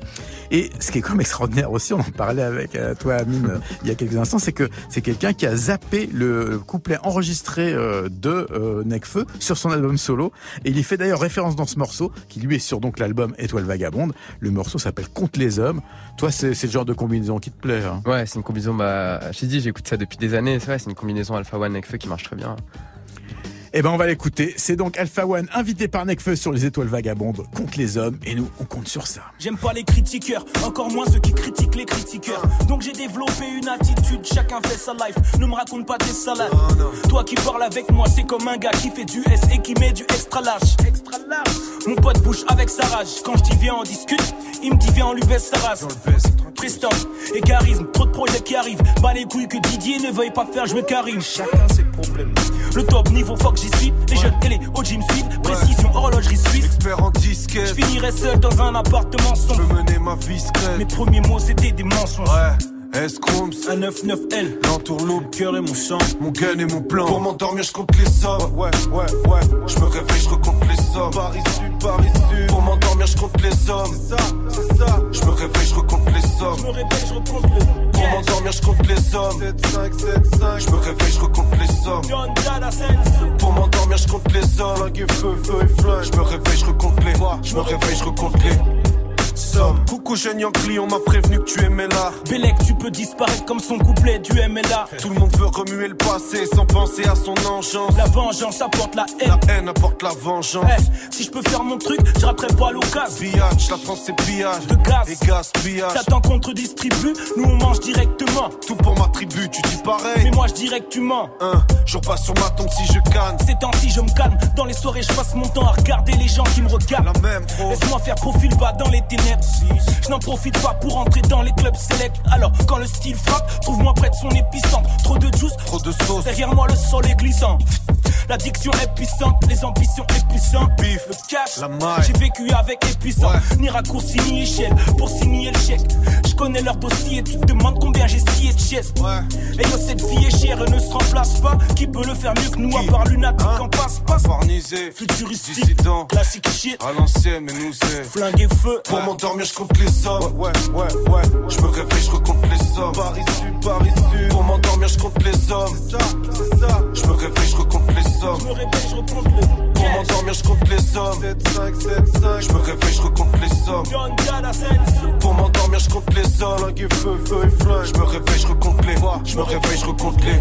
Et ce qui est quand même extraordinaire aussi, on en parlait avec euh, toi Amine euh, il y a quelques instants, c'est que c'est quelqu'un qui a zappé le couplet enregistré euh, de euh, Necfeu sur son album solo. Et il y fait d'ailleurs référence dans ce qui lui est sur donc l'album Étoiles Vagabondes. Le morceau s'appelle Contre les hommes. Toi, c'est c'est le genre de combinaison qui te plaît. Hein? Ouais, c'est une combinaison. Bah, j'ai dit, j'écoute ça depuis des années. C'est vrai, c'est une combinaison Alpha One avec Feu qui marche très bien. Eh ben, on va l'écouter. C'est donc Alpha One, invité par Necfeu sur les étoiles vagabondes contre les hommes. Et nous, on compte sur ça. J'aime pas les critiqueurs, encore moins ceux qui critiquent les critiqueurs. Donc j'ai développé une attitude, chacun fait sa life. Ne me raconte pas tes salades. Toi qui parles avec moi, c'est comme un gars qui fait du S et qui met du extra large. Extra large. Mon pote bouge avec sa rage. Quand je dis viens, on discute, il me dit viens, on lui baisse sa race. Prestance, égarisme, trop de projets qui arrivent. Bah les couilles que Didier ne veuille pas faire, je me carine. Chacun ses problèmes. Le top niveau, fuck, j'y suis. Les jeunes et les OG me suivent. Précision, horlogerie suisse. Expert en disquette, Je finirai seul dans un appartement je sombre. peux mener ma vie secrète. Mes premiers mots c'était des mensonges. Ouais, S-Chrome, Un 9-9L, l'entourloupe, cœur et mon sang. mon gun et mon plan. Pour m'endormir, je compte les sommes. Ouais, ouais, ouais. Je me réveille, je recompte les sommes. Paris Sud, Paris Sud. Pour m'endormir, je compte les sommes. C'est ça, c'est ça. Je me réveille, je recompte les Je sommes. me réveille, je recompte le Pour cash. m'endormir, je compte les sommes. 7, 5, 7, 5. Je me réveille, je recompte les sommes. John. Pour m'endormir, je compte les sommes. Flingue feu, feu et flingue. Je me réveille, je recompte les. Je me réveille, je recompte les sommes. Coucou jeune Yankee, on m'a prévenu que tu aimais l'art. Bellec, tu peux disparaître comme son couplet du MLA. Tout le monde veut remuer le passé sans penser à son engeance. La vengeance apporte la La haine. haine apporte la vengeance. Eh, si je peux faire mon truc, je raterai pas l'occasion. Pillage, la France c'est pillage. De gaz. Et gaspillage. T'attends qu'on te distribue, nous on mange directement. Tout pour ma tribu, tu dis pareil. Mais moi je dirais que tu mens. Hein, je repasse sur ma tombe si je canne. Ces temps-ci je me calme. Dans les soirées je passe mon temps à regarder les gens qui me regardent. La même. Laisse-moi faire profil bas dans les ténèbres. Je n'en profite pas pour entrer dans les clubs select. Alors, quand le style frappe, trouve-moi près de son épicentre. Trop de juice, Trop de sauce. derrière moi le sol est glissant. L'addiction est puissante, les ambitions est puissant. Bif. le cash, La maille. j'ai vécu avec les puissants. Ouais. Ni raccourci ni échelle pour signer le chèque. Je connais leur dossier et tu te demandes combien j'ai scié de chaises. Ouais. Et yo, cette fille est chère et ne se remplace pas. Qui peut le faire mieux que nous à part lunatique Hein en passe-passe? Farnisé. Futuristique, Dissident. classique shit, À l'ancienne, mais nous c'est. flingue et feu. Pour m'endormir, je compte les sommes. Ouais, ouais, ouais. Je me réveille, je recompte les sommes. Paris Sud, Paris Sud. Pour m'endormir, je compte les sommes. C'est ça, c'est ça. Je me réveille, je recompte les sommes. Je me réveille, je recompte le Pour cash. m'endormir, je compte les sommes. 7, 5, 7, 5. Je me réveille, je recompte les sommes. Pour m'endormir, je compte les sommes. Flingue feu, feu et flingue. Je me réveille, je recompte les. Je me réveille, je recompte les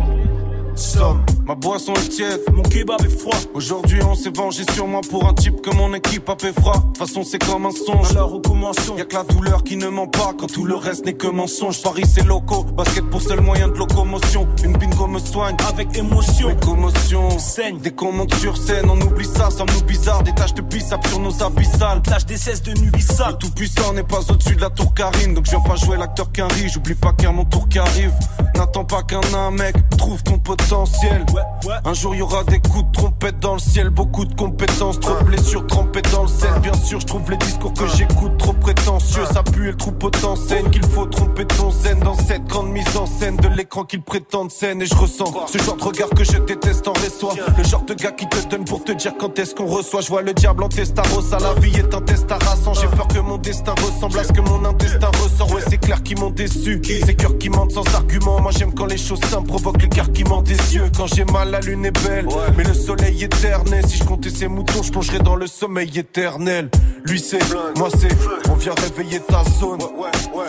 Ma boisson est tiède. Mon kebab est froid. Aujourd'hui, on s'est vengé sur moi pour un type que mon équipe a fait froid. De toute façon, c'est comme un songe. Alors recommençons. Y'a que la douleur qui ne ment pas quand tout le reste n'est que mensonge. Paris, c'est locaux. Basket pour seul moyen de locomotion. Une bingo me soigne. Avec émotion. Mes commotions Saigne. Dès qu'on monte sur scène, on oublie ça, ça nous bizarre. Des taches de bissap sur nos abyssales. L'âge des cesses de Nubissa. Le tout puissant n'est pas au-dessus de la tour Karine. Donc je viens pas jouer l'acteur qu'un riz. J'oublie pas qu'il y a mon tour qui arrive. N'attends pas qu'un un mec trouve ton potentiel. Un jour y aura des coups de trompette dans le ciel, beaucoup de compétences, trop de blessures trempées dans le sel. Bien sûr, je trouve les discours que j'écoute trop prétentieux. Ça pue et le trou potentiel qu'il faut tromper ton zen dans cette grande mise en scène de l'écran qu'ils prétendent scène. Et je ressens ce genre de regard que je déteste en reçoit. Le genre de gars qui te donne pour te dire quand est-ce qu'on reçoit. Je vois le diable en testaros, à la vie est un test harassant. J'ai peur que mon destin ressemble à ce que mon intestin ressort. Ouais, c'est clair qu'ils m'ont déçu. Ces cœurs qui mentent sans argument. Moi j'aime quand les choses simples provoquent l'écarquillement yeux. Quand j'ai mal, la lune est belle. Mais le soleil éternel. Si je comptais ces moutons, je plongerais dans le sommeil éternel. Lui c'est, moi c'est, on vient réveiller ta zone.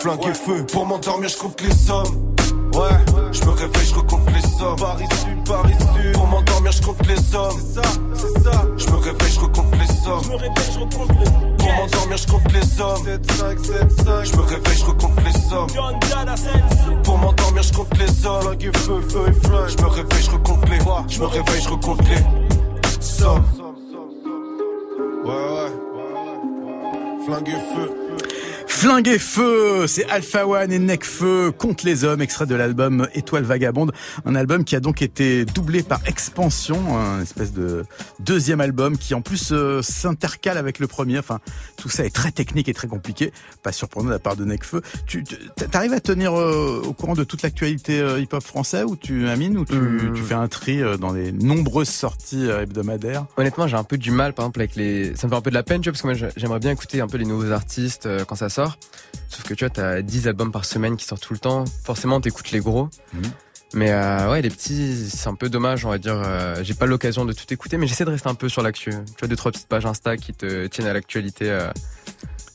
Flingue et feu. Pour m'endormir, je compte les sommes. Ouais, je me réveille, je recompte les sommes. Par ici, par ici. Pour m'endormir, je compte les sommes. C'est ça, c'est ça. Je me réveille, je recompte les sommes. Je me réveille, je recompte les Pour m'endormir, je compte les sommes. 7, 5, 7, 5. Je me réveille, je recompte les sommes. Pour m'endormir, je compte les sommes. Flingue et feu, feu et flingue. Je me réveille, je recompte les. Je me réveille, je recompte les sommes. Ouais, ouais. Flingue et feu. Flingue et feu, c'est Alpha One et Necfeu contre les hommes, extrait de l'album Étoile Vagabonde, un album qui a donc été doublé par Expansion, un espèce de deuxième album qui en plus euh, s'intercale avec le premier. Enfin, tout ça est très technique et très compliqué, pas surprenant de la part de Necfeu. Tu arrives à tenir euh, au courant de toute l'actualité euh, hip-hop français ou tu Amine ou tu, Hmm. tu fais un tri dans les nombreuses sorties hebdomadaires? Honnêtement, j'ai un peu du mal, par exemple, avec les. Ça me fait un peu de la peine, tu vois, parce que moi, j'aimerais bien écouter un peu les nouveaux artistes quand ça sort. Sauf que tu vois, t'as 10 albums par semaine qui sortent tout le temps. Forcément, t'écoutes les gros. Mhm. Mais euh, ouais, les petits, c'est un peu dommage, on va dire. euh, j'ai pas l'occasion de tout écouter, mais j'essaie de rester un peu sur l'actu. Tu vois, deux, trois petites pages Insta qui te tiennent à l'actualité. euh,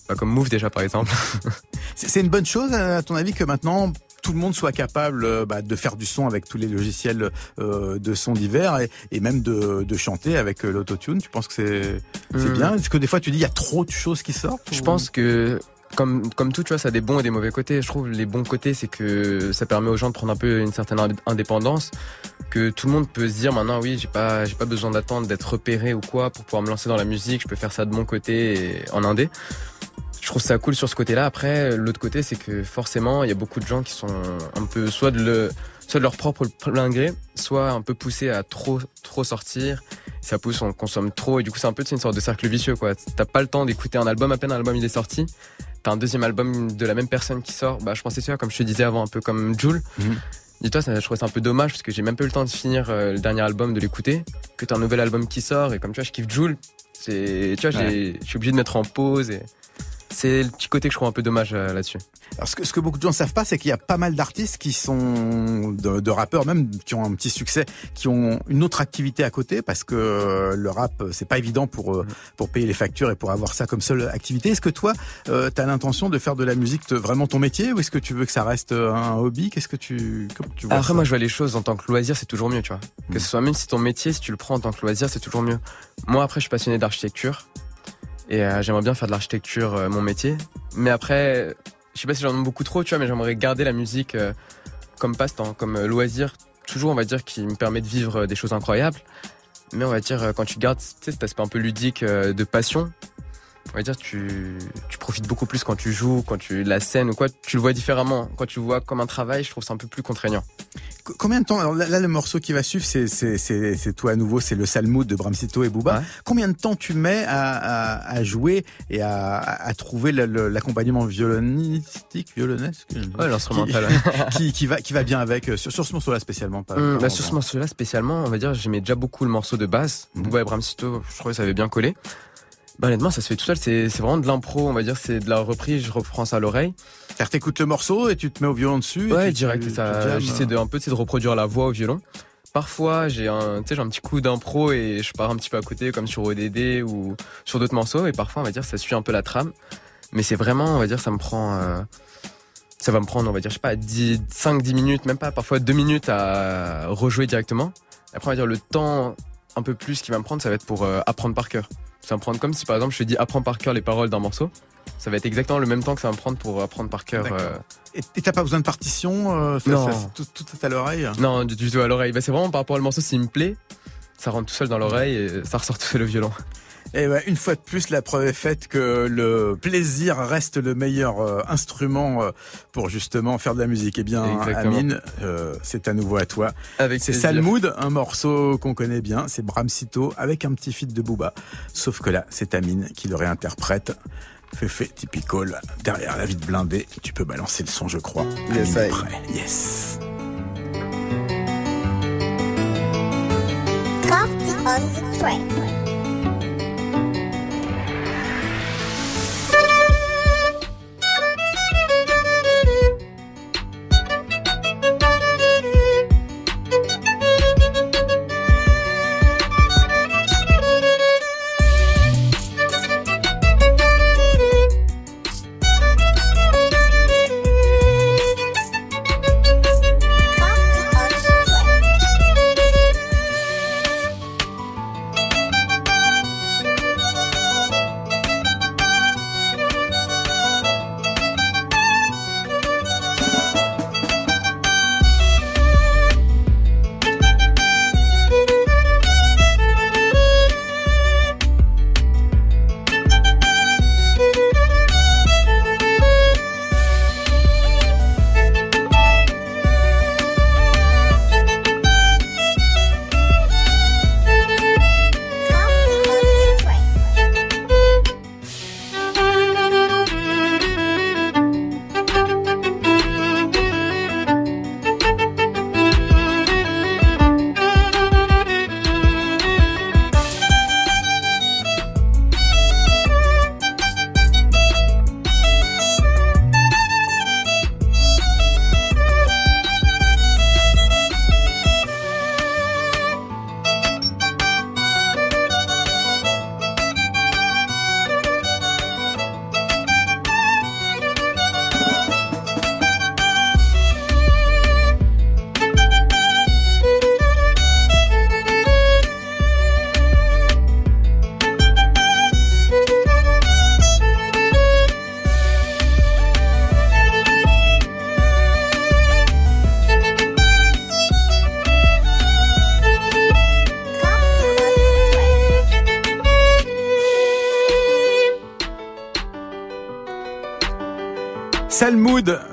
bah, comme Move déjà, par exemple. C'est une bonne chose, à ton avis, que maintenant tout le monde soit capable euh, bah, de faire du son avec tous les logiciels euh, de son divers et, et même de, de chanter avec euh, l'autotune? Tu penses que c'est Hmm. bien? Est-ce que des fois tu dis il y a trop de choses qui sortent Je ou- pense que comme tout, tu vois, ça a des bons et des mauvais côtés. Je trouve les bons côtés, c'est que ça permet aux gens de prendre un peu une certaine ind- indépendance, que tout le monde peut se dire maintenant, oui, j'ai pas j'ai pas besoin d'attendre d'être repéré ou quoi pour pouvoir me lancer dans la musique. Je peux faire ça de mon côté en indé. Je trouve ça cool sur ce côté-là. Après, l'autre côté, c'est que forcément, il y a beaucoup de gens qui sont un peu soit de leur propre plein gré, soit un peu poussés à trop trop sortir. Ça pousse, on consomme trop et du coup, c'est un peu une sorte de cercle vicieux quoi. T'as pas le temps d'écouter un album à peine un album il est sorti. T'as un deuxième album de la même personne qui sort. Bah, je pensais ça comme je te disais avant, un peu comme Jules. Mhm. Dis-toi, je trouvais ça un peu dommage parce que j'ai même pas eu le temps de finir euh, le dernier album, de l'écouter. Que t'as un nouvel album qui sort et comme tu vois, je kiffe Jules. C'est, tu vois, je suis obligé de mettre en pause et c'est le petit côté que je trouve un peu dommage euh, là-dessus. Alors ce que, ce que beaucoup de gens ne savent pas, c'est qu'il y a pas mal d'artistes qui sont de, de rappeurs même qui ont un petit succès, qui ont une autre activité à côté parce que euh, le rap c'est pas évident pour euh, pour payer les factures et pour avoir ça comme seule activité. Est-ce que toi, tu as l'intention de faire de la musique te- vraiment ton métier ou est-ce que tu veux que ça reste euh, un hobby? Qu'est-ce que tu comment tu vois Après, moi, je vois les choses en tant que loisir, c'est toujours mieux, tu vois. Que ce soit même si ton métier, si tu le prends en tant que loisir, c'est toujours mieux. Moi, après, je suis passionné d'architecture et euh, j'aimerais bien faire de l'architecture euh, mon métier. Mais après, je sais pas si j'en ai beaucoup trop, tu vois, mais j'aimerais garder la musique euh, comme passe-temps, comme loisir, toujours, on va dire, qui me permet de vivre des choses incroyables. Mais on va dire, quand tu gardes cet aspect un peu ludique de passion, on va dire, tu, tu profites beaucoup plus quand tu joues, quand tu la scène ou quoi, tu le vois différemment. Quand tu le vois comme un travail, je trouve ça un peu plus contraignant. C- Combien de temps alors là, là, le morceau qui va suivre, c'est toi à nouveau, c'est le Salmoud de Bramsito et Booba. Ouais. Combien de temps tu mets à, à, à jouer et à, trouver l'accompagnement violonistique, violonesque Ouais, l'instrumental. qui, qui, qui va qui va bien avec euh, sur, sur ce morceau-là spécialement. Pas, pas bah, sur ce morceau-là spécialement, on va dire, j'aimais déjà beaucoup le morceau de basse. Mhm. Booba et Bramsito, je trouvais que ça avait bien collé. Bah, honnêtement, ça se fait tout seul. C'est c'est vraiment de l'impro, on va dire. C'est de la reprise. Je reprends ça à l'oreille. C'est-à-dire, t'écoutes le morceau et tu te mets au violon dessus. Ouais, direct. tu- et tu ça, jammes. j'essaie de un peu, de reproduire la voix au violon. Parfois, j'ai un, j'ai un petit coup d'impro et je pars un petit peu à côté, comme sur ODD ou sur d'autres morceaux. Et parfois, on va dire, ça suit un peu la trame. Mais c'est vraiment, on va dire, ça me prend, euh, ça va me prendre, on va dire, je sais pas, 10, 5, 10 minutes, même pas, parfois 2 minutes à rejouer directement. Après, on va dire, le temps un peu plus qui va me prendre, ça va être pour euh, apprendre par cœur. Ça va me prendre comme si, par exemple, je te dis apprends par cœur les paroles d'un morceau. Ça va être exactement le même temps que ça va me prendre pour apprendre par cœur. Euh, Et t'as pas besoin de partition euh, ça- Non. ça- tout, tout est à l'oreille? Non, du, du tout à l'oreille. Bah, c'est vraiment par rapport au morceau, s'il me plaît, ça rentre tout seul dans l'oreille et ça ressort tout seul au violon. Et ouais, une fois de plus, la preuve est faite que le plaisir reste le meilleur euh, instrument euh, pour justement faire de la musique. Eh bien, Exactement. Amine, euh, c'est à nouveau à toi. Avec C'est. Salmoud, un morceau qu'on connaît bien. C'est Bramsito avec un petit feat de Booba. Sauf que là, c'est Amine qui le réinterprète. Féfé, typical, derrière la vie de blindé. Tu peux balancer le son, je crois. Yes, Amine prêt. Yes. Crafty on the track.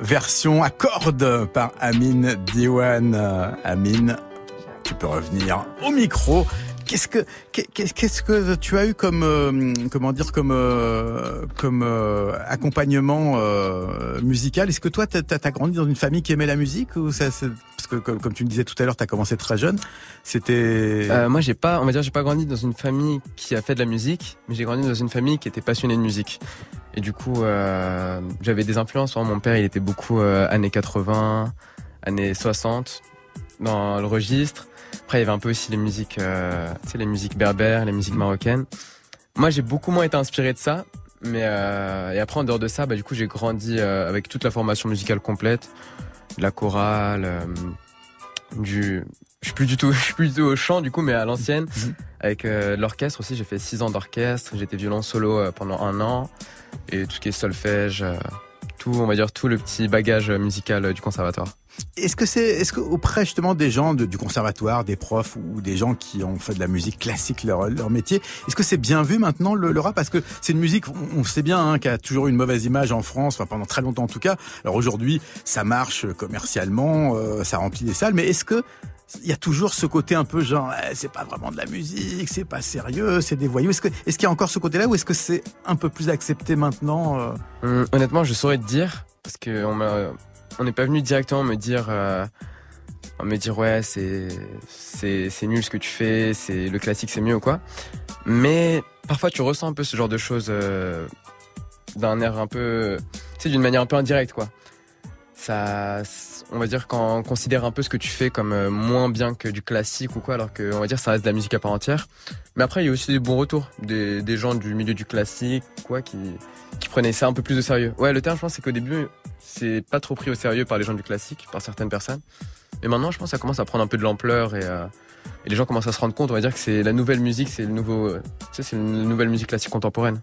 Version à cordes par Amine Diwan. Euh, Amine, tu peux revenir au micro. Qu'est-ce que qu'est- qu'est-ce que tu as eu comme euh, comment dire comme euh, comme accompagnement musical? Est-ce que toi t'as as, grandi dans une famille qui aimait la musique ou ça parce que comme, tu me disais tout à l'heure, t'as commencé très jeune. C'était Euh, moi, j'ai pas, on va dire, j'ai pas grandi dans une famille qui a fait de la musique, mais j'ai grandi dans une famille qui était passionnée de musique. Et du coup, euh, j'avais des influences. Mon père, il était beaucoup euh, années 80, années 60 dans le registre. Après, il y avait un peu aussi les musiques, tu sais, les musiques berbères, les musiques marocaines. Moi, j'ai beaucoup moins été inspiré de ça. Mais et après, en dehors de ça, bah, du coup, j'ai grandi avec toute la formation musicale complète, de la chorale, euh, du. Je suis plus du tout, je suis plus du tout au chant du coup, mais à l'ancienne, avec euh, l'orchestre aussi. J'ai fait six ans d'orchestre. J'étais violon solo euh, pendant un an et tout ce qui est solfège, tout, on va dire tout le petit bagage musical du conservatoire. Est-ce que c'est, est-ce que auprès justement des gens du conservatoire, des profs ou des gens qui ont fait de la musique classique leur, métier, est-ce que c'est bien vu maintenant le, rap? Parce que c'est une musique, on, sait bien, hein, qui a toujours une mauvaise image en France, enfin pendant très longtemps en tout cas. Alors aujourd'hui, ça marche commercialement, euh, ça remplit des salles, mais est-ce que il y a toujours ce côté un peu genre, eh, c'est pas vraiment de la musique, c'est pas sérieux, c'est des voyous. Est-ce qu'il y a encore ce côté-là ou est-ce que c'est un peu plus accepté maintenant euh? Hum, honnêtement, je saurais te dire parce que on m'a, on n'est pas venu directement me dire, euh, me dire ouais c'est c'est nul ce que tu fais, c'est le classique c'est mieux ou quoi. Mais parfois tu ressens un peu ce genre de choses euh, d'un air un peu, tu d'une manière un peu indirecte quoi. Ça, on va dire quand on considère un peu ce que tu fais comme euh, moins bien que du classique ou quoi, alors que on va dire ça reste de la musique à part entière. Mais après il y a aussi des bons retours, des, gens du milieu du classique quoi qui prenaient ça un peu plus au sérieux. Ouais, le terme, je pense, c'est qu'au début, c'est pas trop pris au sérieux par les gens du classique, par certaines personnes. Mais maintenant, je pense que ça commence à prendre un peu de l'ampleur et, euh, et les gens commencent à se rendre compte, on va dire que c'est la nouvelle musique, c'est le nouveau, tu sais, c'est une nouvelle musique classique contemporaine.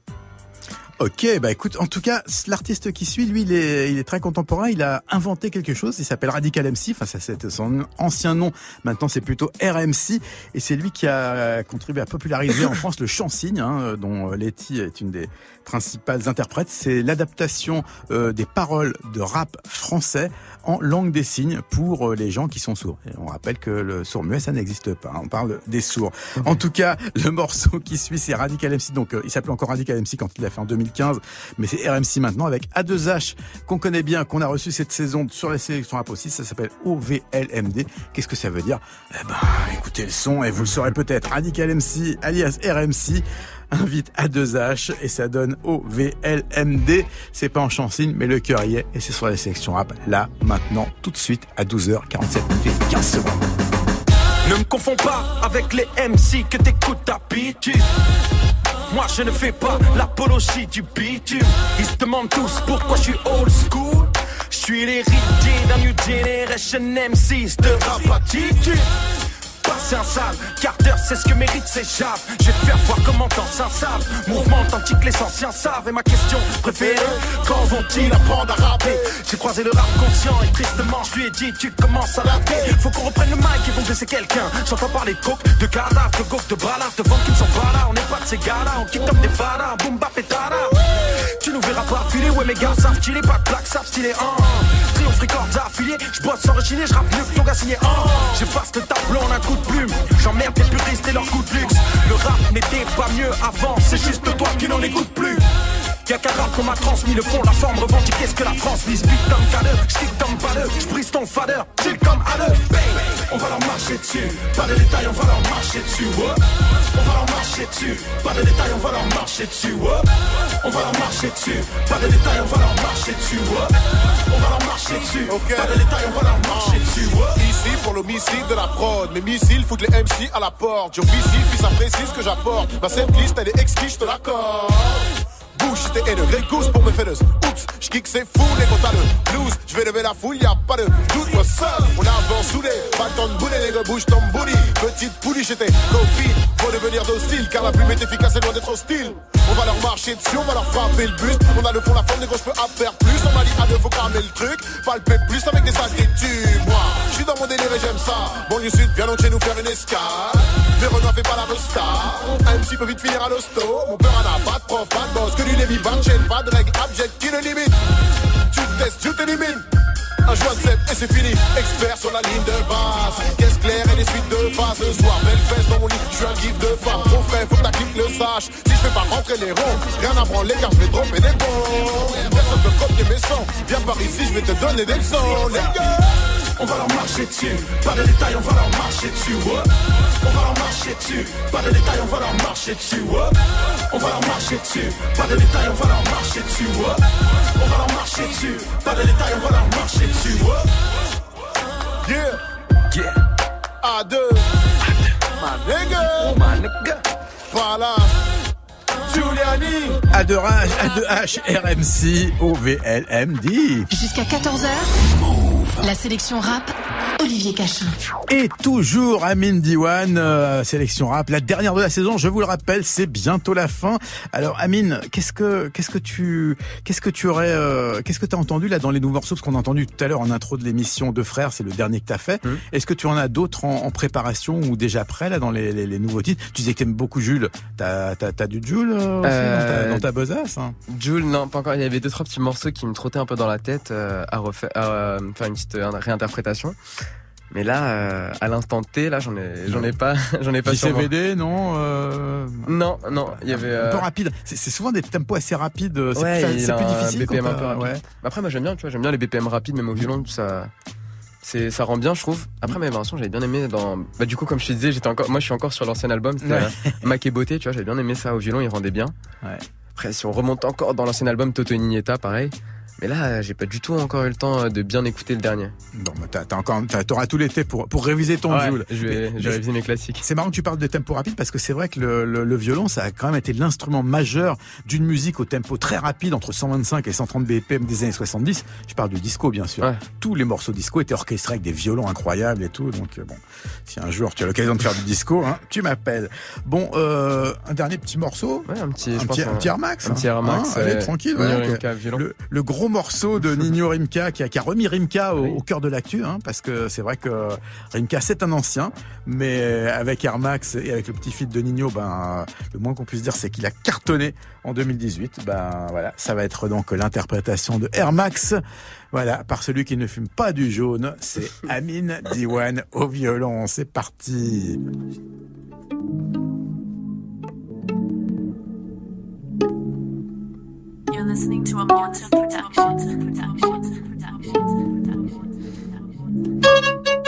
Ok, bah écoute, en tout cas, l'artiste qui suit, lui, il est, il est très contemporain. Il a inventé quelque chose. Il s'appelle Radical MC. Enfin, ça c'est son ancien nom. Maintenant, c'est plutôt RMC. Et c'est lui qui a contribué à populariser en France le chant cygne, hein, dont Letty est une des principales interprètes. C'est l'adaptation euh, des paroles de rap français en langue des signes pour euh, les gens qui sont sourds. Et on rappelle que le sourd-muet, ça n'existe pas. On parle des sourds. En tout cas, le morceau qui suit, c'est Radical MC. Donc, euh, il s'appelait encore Radical MC quand il l'a fait en 2015, mais c'est RMC maintenant avec A2H qu'on connaît bien, qu'on a reçu cette saison sur la sélection rap aussi. Ça s'appelle OVLMD. Qu'est-ce que ça veut dire? Eh ben, écoutez le son et vous le saurez peut-être. Radical MC, alias RMC invite à 2H et ça donne au VLMD. C'est pas en chansine, mais le cœur y est et c'est sur la sélection rap là, maintenant, tout de suite à 12h47 minutes et 15 secondes. Ne me confonds pas avec les MC que t'écoutes d'habitude. Moi je ne fais pas l'apologie du bitume. Ils se demandent tous pourquoi je suis old school. Je suis l'héritier d'un new generation M6 de rap. Passer un sale, Carter c'est ce que mérite ces chaves Je vais te faire voir comment t'en savent Mouvement authentique les anciens savent. Et ma question préférée Quand vont-ils apprendre à rapper? J'ai croisé le rap conscient et tristement je lui ai dit Tu commences à rapper. Faut qu'on reprenne le mic ils vont blesser quelqu'un. J'entends parler de coke, de cadavres, de coke, de ballards De ventes qui ne sont pas là, on n'est pas de ces gars-là On kick comme des fadas, boom bap et tada. Tu nous verras pas filer, ouais mes gars savent stylé. Pas de plaque, savent stylé, hein. Triomphe records affiliés, je bosse sans rechigner, je rappe mieux que ton gars signé, hein. J'efface le tableau en un coup plume. J'emmerde les puristes et leurs coups de luxe. Le rap n'était pas mieux avant. C'est juste toi qui n'en écoute plus. Y'a qu'un rap qu'on m'a transmis. Le fond, la forme revendique. Qu'est-ce que la France vise? Beat comme cadeux, j'kick comme baleux J'brise ton fader, chill comme halleux. On va leur marcher dessus, pas de détails on va leur marcher dessus. On va leur marcher dessus, pas de détails on va leur marcher dessus. On va leur marcher dessus, pas de détails on va leur marcher dessus ouais. On va leur marcher dessus, pas de détails on va leur marcher dessus ouais. Ici pour l'homicide de la prod, mes missiles foutent les MC à la porte. J'officie, puis ça précise ce que j'apporte. Ma cette liste elle est exquise, je te l'accorde. Bouche, t'es haineux, Goose pour mes felleuses. Oups, j'kick c'est fou, les comptes le blues. J'vais lever la foule, y'a pas de doute, moi seul. On avance soudé, pas le temps de bouler, les gars, bouge ton booty. Petite poulie, j'étais copine. Faut devenir docile, car la plume est efficace et loin d'être hostile. On va leur marcher dessus, on va leur frapper le buste. On a le fond, la forme, les gars, j'peux faire plus. On m'a dit à deux, faut cramer le truc. Palper plus avec des saletés tubes. Moi, j'suis dans mon délire et j'aime ça. Banlieue sud, viens donc chez nous faire une escale. Renoir fait pas la star. Un MC peut vite finir à l'hosto. Mon peur en a pas de prof, pas de boss. Que du Pas de chaîne, pas de règles abjectes qui le limite. Tu te laisse, je t'élimine. Un joint de et c'est fini. Expert sur la ligne de base. Caisse claire et des suites de phase. Le soir, belle fesse dans mon lit. Je suis un gif de femme. Trop frais, faut que ta clique le sache. Si je fais pas rentrer les ronds, rien à branler car je vais dropper des bons. Personne peut copier mes sons. Viens par ici, je vais te donner des leçons. Les gars. On va leur marcher dessus, pas de détails, on va leur marcher dessus, ouais. On va leur marcher dessus, pas de détails, on va leur marcher dessus, ouais. On va leur marcher dessus, pas de détails, on va leur marcher dessus, ouais. On va leur marcher dessus, pas de détails, on va leur marcher dessus, ouais. Yeah. Yeah. À deux. Ma nigga. Oh my nigga. Voilà. Giuliani. A2H, A2H, RMC, OVLMD. Jusqu'à 14h, la sélection rap, Olivier Cachin. Et toujours Amine Diwan, euh, sélection rap, la dernière de la saison. Je vous le rappelle, c'est bientôt la fin. Alors Amine, qu'est-ce que qu'est-ce que tu qu'est-ce que tu aurais euh, qu'est-ce que tu as entendu là dans les nouveaux morceaux? Parce qu'on a entendu tout à l'heure en intro de l'émission Deux frères, c'est le dernier que tu as fait. Est-ce que tu en as d'autres en, en préparation ou déjà prêts là dans les, les, les nouveaux titres? Tu disais que t'aimes beaucoup Jules. T'as t'as t'as du Jules euh, aussi dans ta, dans ta besace hein? Jules, non, pas encore. Il y avait deux trois petits morceaux qui me trottaient un peu dans la tête euh, à refaire, à euh, faire une petite euh, réinterprétation. Mais là, euh, à l'instant T, là, j'en ai, j'en ai pas, j'en ai pas. JCVD, non euh, Non, non, il y avait. Un peu euh, rapide. C'est souvent des tempos assez rapides. C'est Ouais, plus, plus difficile. BPM un peu t'as- rapide. ouais. Après, moi j'aime bien, tu vois, j'aime bien les BPM rapides, même au violon, tout ça. C'est, ça rend bien, je trouve. Après, mes versions, j'avais bien aimé dans. Bah, du coup, comme je te disais, j'étais encore, moi, je suis encore sur l'ancien album, c'était Ouais. Mac et Beauté, tu vois, j'avais bien aimé ça au violon, il rendait bien. Ouais. Après, si on remonte encore dans l'ancien album, Toto pareil. Mais là, j'ai pas du tout encore eu le temps euh, de bien écouter le dernier. Bon, bah, t'as, t'as encore, t'as- t'auras tout l'été pour, pour réviser ton Ouais, je vais, Mais- je vais réviser mes classiques. C'est marrant que tu parles de tempo rapide parce que c'est vrai que le, le, le violon, ça a quand même été l'instrument majeur d'une musique au tempo très rapide entre 125 et 130 BPM des années 70. Je parle du disco, bien sûr. Ouais. Tous les morceaux disco étaient orchestrés avec des violons incroyables et tout. Donc, euh, bon, si un jour tu as l'occasion de faire du disco, hein, tu m'appelles. Bon, euh, un dernier petit morceau. Ouais, un petit, Un je pense, petit, un petit Air Max. Un petit Air Max. Hein, allez, euh, tranquille. Le, le gros morceau de Nino Rimka qui a, qui a remis Rimka au, Oui. au cœur de l'actu, hein, parce que c'est vrai que Rimka c'est un ancien, mais avec Air Max et avec le petit feat de Nino, ben le moins qu'on puisse dire c'est qu'il a cartonné en 2018. Ben voilà, ça va être donc l'interprétation de Air Max. Voilà, par celui qui ne fume pas du jaune, c'est Amine Diwan au violon. C'est parti. You're listening to a Monta production. Production. Production. Je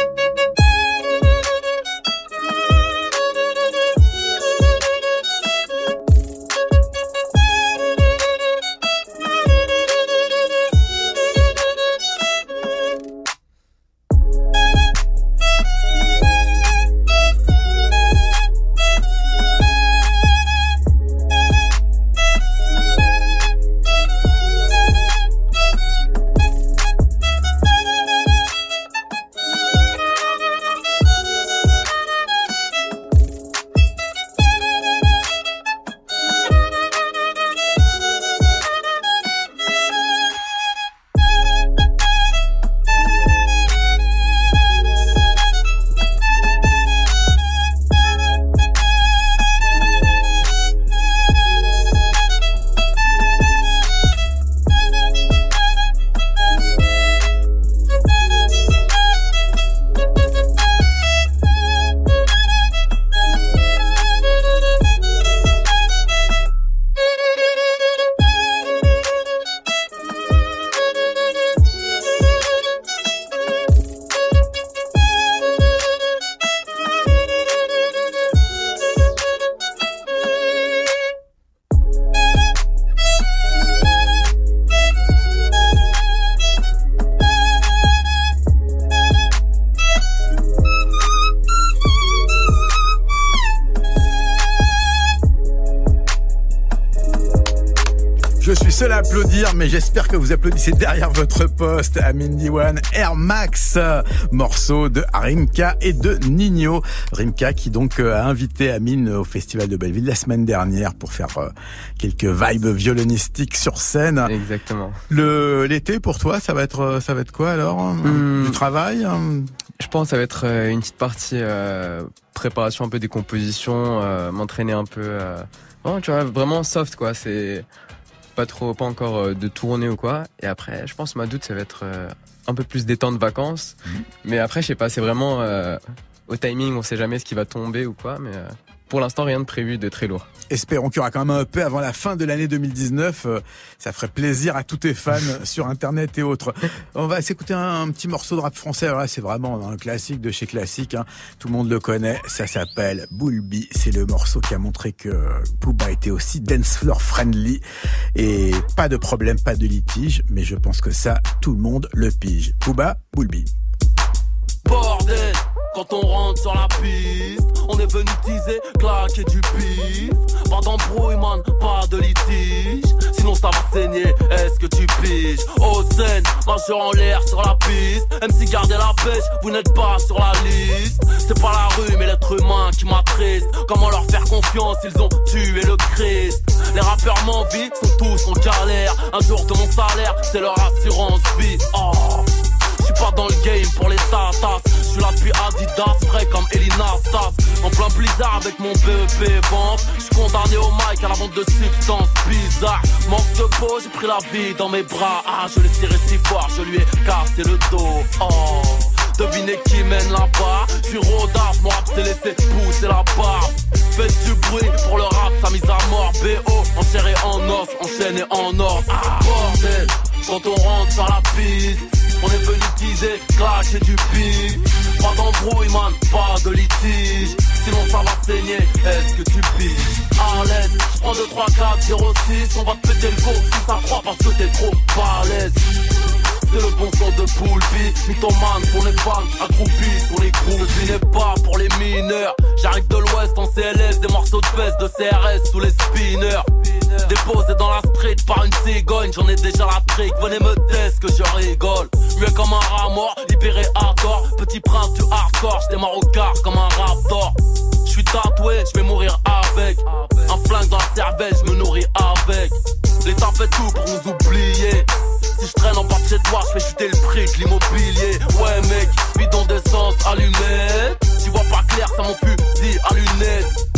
mais j'espère que vous applaudissez derrière votre poste. Amine Diwan, Air Max, morceau de Rimka et de Nino. Rimka qui donc euh, a invité Amine au Festival de Belleville la semaine dernière pour faire euh, quelques vibes violonistiques sur scène. Exactement. Le l'été pour toi, ça va être euh, ça va être quoi alors Hmm. Du travail hein Je pense que ça va être une petite partie euh, préparation un peu des compositions, euh, m'entraîner un peu. Euh, vraiment, tu vois, vraiment soft quoi. C'est pas trop, pas encore euh, de tournée ou quoi. Et après, je pense mois d'août, ça va être euh, un peu plus détente vacances. Mais après, je sais pas, c'est vraiment euh, au timing, on sait jamais ce qui va tomber ou quoi. Mais pour l'instant, rien de prévu de très lourd. Espérons qu'il y aura quand même un EP avant la fin de l'année 2019. Euh, Ça ferait plaisir à tous tes fans sur Internet et autres. On va s'écouter un, un petit morceau de rap français. Alors là, c'est vraiment un classique de chez classique. hein. Tout le monde le connaît. Ça s'appelle Boulby. C'est le morceau qui a montré que Booba était aussi dance floor friendly. Et pas de problème, pas de litige. Mais je pense que ça, tout le monde le pige. Booba, Boulby. Quand on rentre sur la piste, on est venu teaser, claquer du pif. Pas d'embrouille, man, pas de litige. Sinon ça va saigner, est-ce que tu piges? Haute scène, majeur en l'air sur la piste. MC gardez la pêche, vous n'êtes pas sur la liste. C'est pas la rue, mais l'être humain qui m'attriste. Comment leur faire confiance, ils ont tué le Christ. Les rappeurs m'envient, sont tous en galère. Un jour de mon salaire, c'est leur assurance vie. Oh. Je pas dans le game pour les tatas. Je suis là depuis Adidas, frais comme Elina Stas. En plein blizzard avec mon BEP vente. Je suis condamné au mic à la vente de substances bizarres. Manque de peau, j'ai pris la vie dans mes bras. Ah, je l'ai tiré si fort, je lui ai cassé le dos. Oh. Devinez qui mène là-bas Je suis rodaf, rap s'est laissé pousser la barbe Faites du bruit pour le rap, sa mise à mort BO, enserré en os, enchaîné en or ah, Bordel, quand on rentre sur la piste On est venu teaser, clasher du pif. Pas d'embrouille man, pas de litige. Sinon ça va saigner, est-ce que tu piges? À l'aise, je prends 2, 3, 4, 0, 6 On va te péter le go si ça croit parce que t'es trop balèze. C'est le bon son de Poulpi Mythomane pour les fans, accroupis pour les groupes Je n'est pas pour les mineurs. J'arrive de l'ouest en CLS Des morceaux de fesses de CRS sous les spinners Déposé dans la street par une cigogne. J'en ai déjà la trique, venez me test que je rigole. Muet comme un rat mort, libéré tort Petit prince du hardcore, j'démarre au quart comme un raptor. Je suis tatoué, je vais mourir avec. Un flingue dans la cervelle, je me nourris avec. L'État fait tout pour nous oublier. Si je traîne en bas de chez toi, je fais chuter le prix de l'immobilier. Ouais, mec, bidon d'essence allumé. Tu vois pas clair, ça mon fusil à lunettes.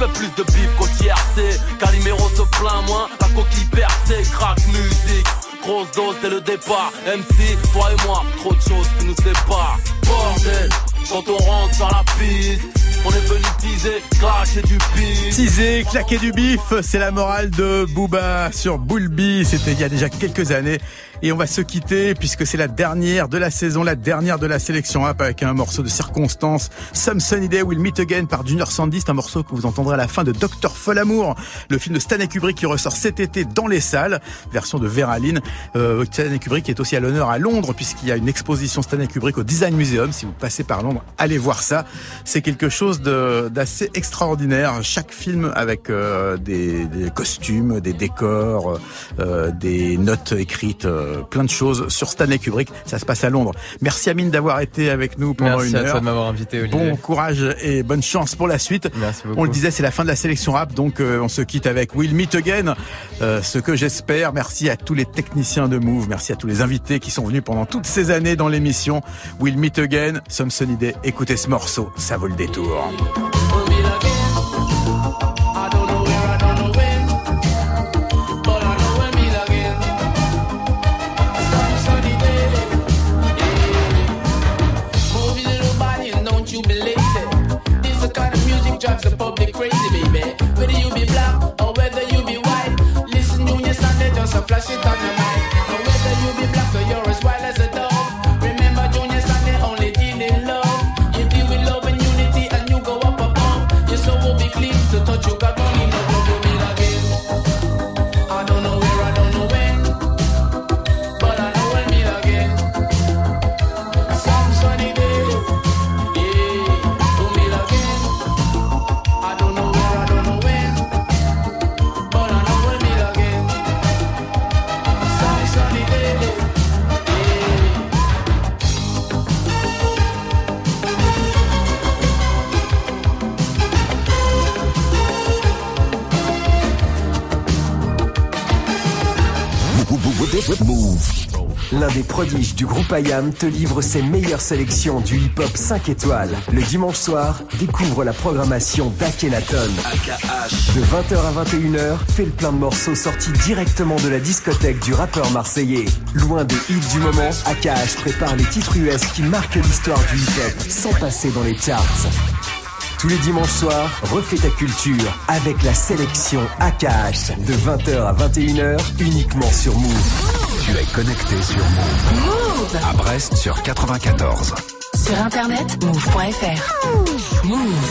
Fais plus de bif qu'au TRC. Calimero se plaint moins, la coquille percée, crack musique. Grosse dose dès le départ. MC, toi et moi, trop de choses qui nous séparent. Bordel, quand on rentre sur la piste. On est venu teaser, cracher du pif. Teaser, claquer du bif, c'est la morale de Booba sur Boulby. C'était il y a déjà quelques années. Et on va se quitter puisque c'est la dernière de la saison, la dernière de la sélection rap avec un morceau de circonstance. Some Sunny Day Will Meet Again par Junior Sandy. C'est un morceau que vous entendrez à la fin de Docteur Folamour, le film de Stanley Kubrick qui ressort cet été dans les salles, version de Vera Lynn. Euh, Stanley Kubrick est aussi à l'honneur à Londres puisqu'il y a une exposition Stanley Kubrick au Design Museum. Si vous passez par Londres, allez voir ça. C'est quelque chose d'assez extraordinaire. Chaque film avec euh, des, des costumes, des décors, euh, des notes écrites, euh, plein de choses sur Stanley Kubrick. Ça se passe à Londres. Merci Amine d'avoir été avec nous pendant Merci une à heure. toi de m'avoir invité, Olivier. Bon courage et bonne chance pour la suite. Merci beaucoup. On le disait, c'est la fin de la sélection rap, donc euh, on se quitte avec Will Meet Again. Euh, ce que j'espère. Merci à tous les techniciens de Move, merci à tous les invités qui sont venus pendant toutes ces années dans l'émission. Will Meet Again, Some Sunny Day. Écoutez ce morceau, ça vaut le détour. Prodiges du groupe IAM te livre ses meilleures sélections du hip-hop 5 étoiles. Le dimanche soir, découvre la programmation d'Akhenaton. De 20h à 21h, fais le plein de morceaux sortis directement de la discothèque du rappeur marseillais. Loin des hits du moment, AKH prépare les titres US qui marquent l'histoire du hip-hop sans passer dans les charts. Tous les dimanches soirs, refais ta culture avec la sélection AKH de 20h à 21h uniquement sur Move. Tu es connecté sur Move. Move À Brest sur 94. Sur internet, move.fr. Move.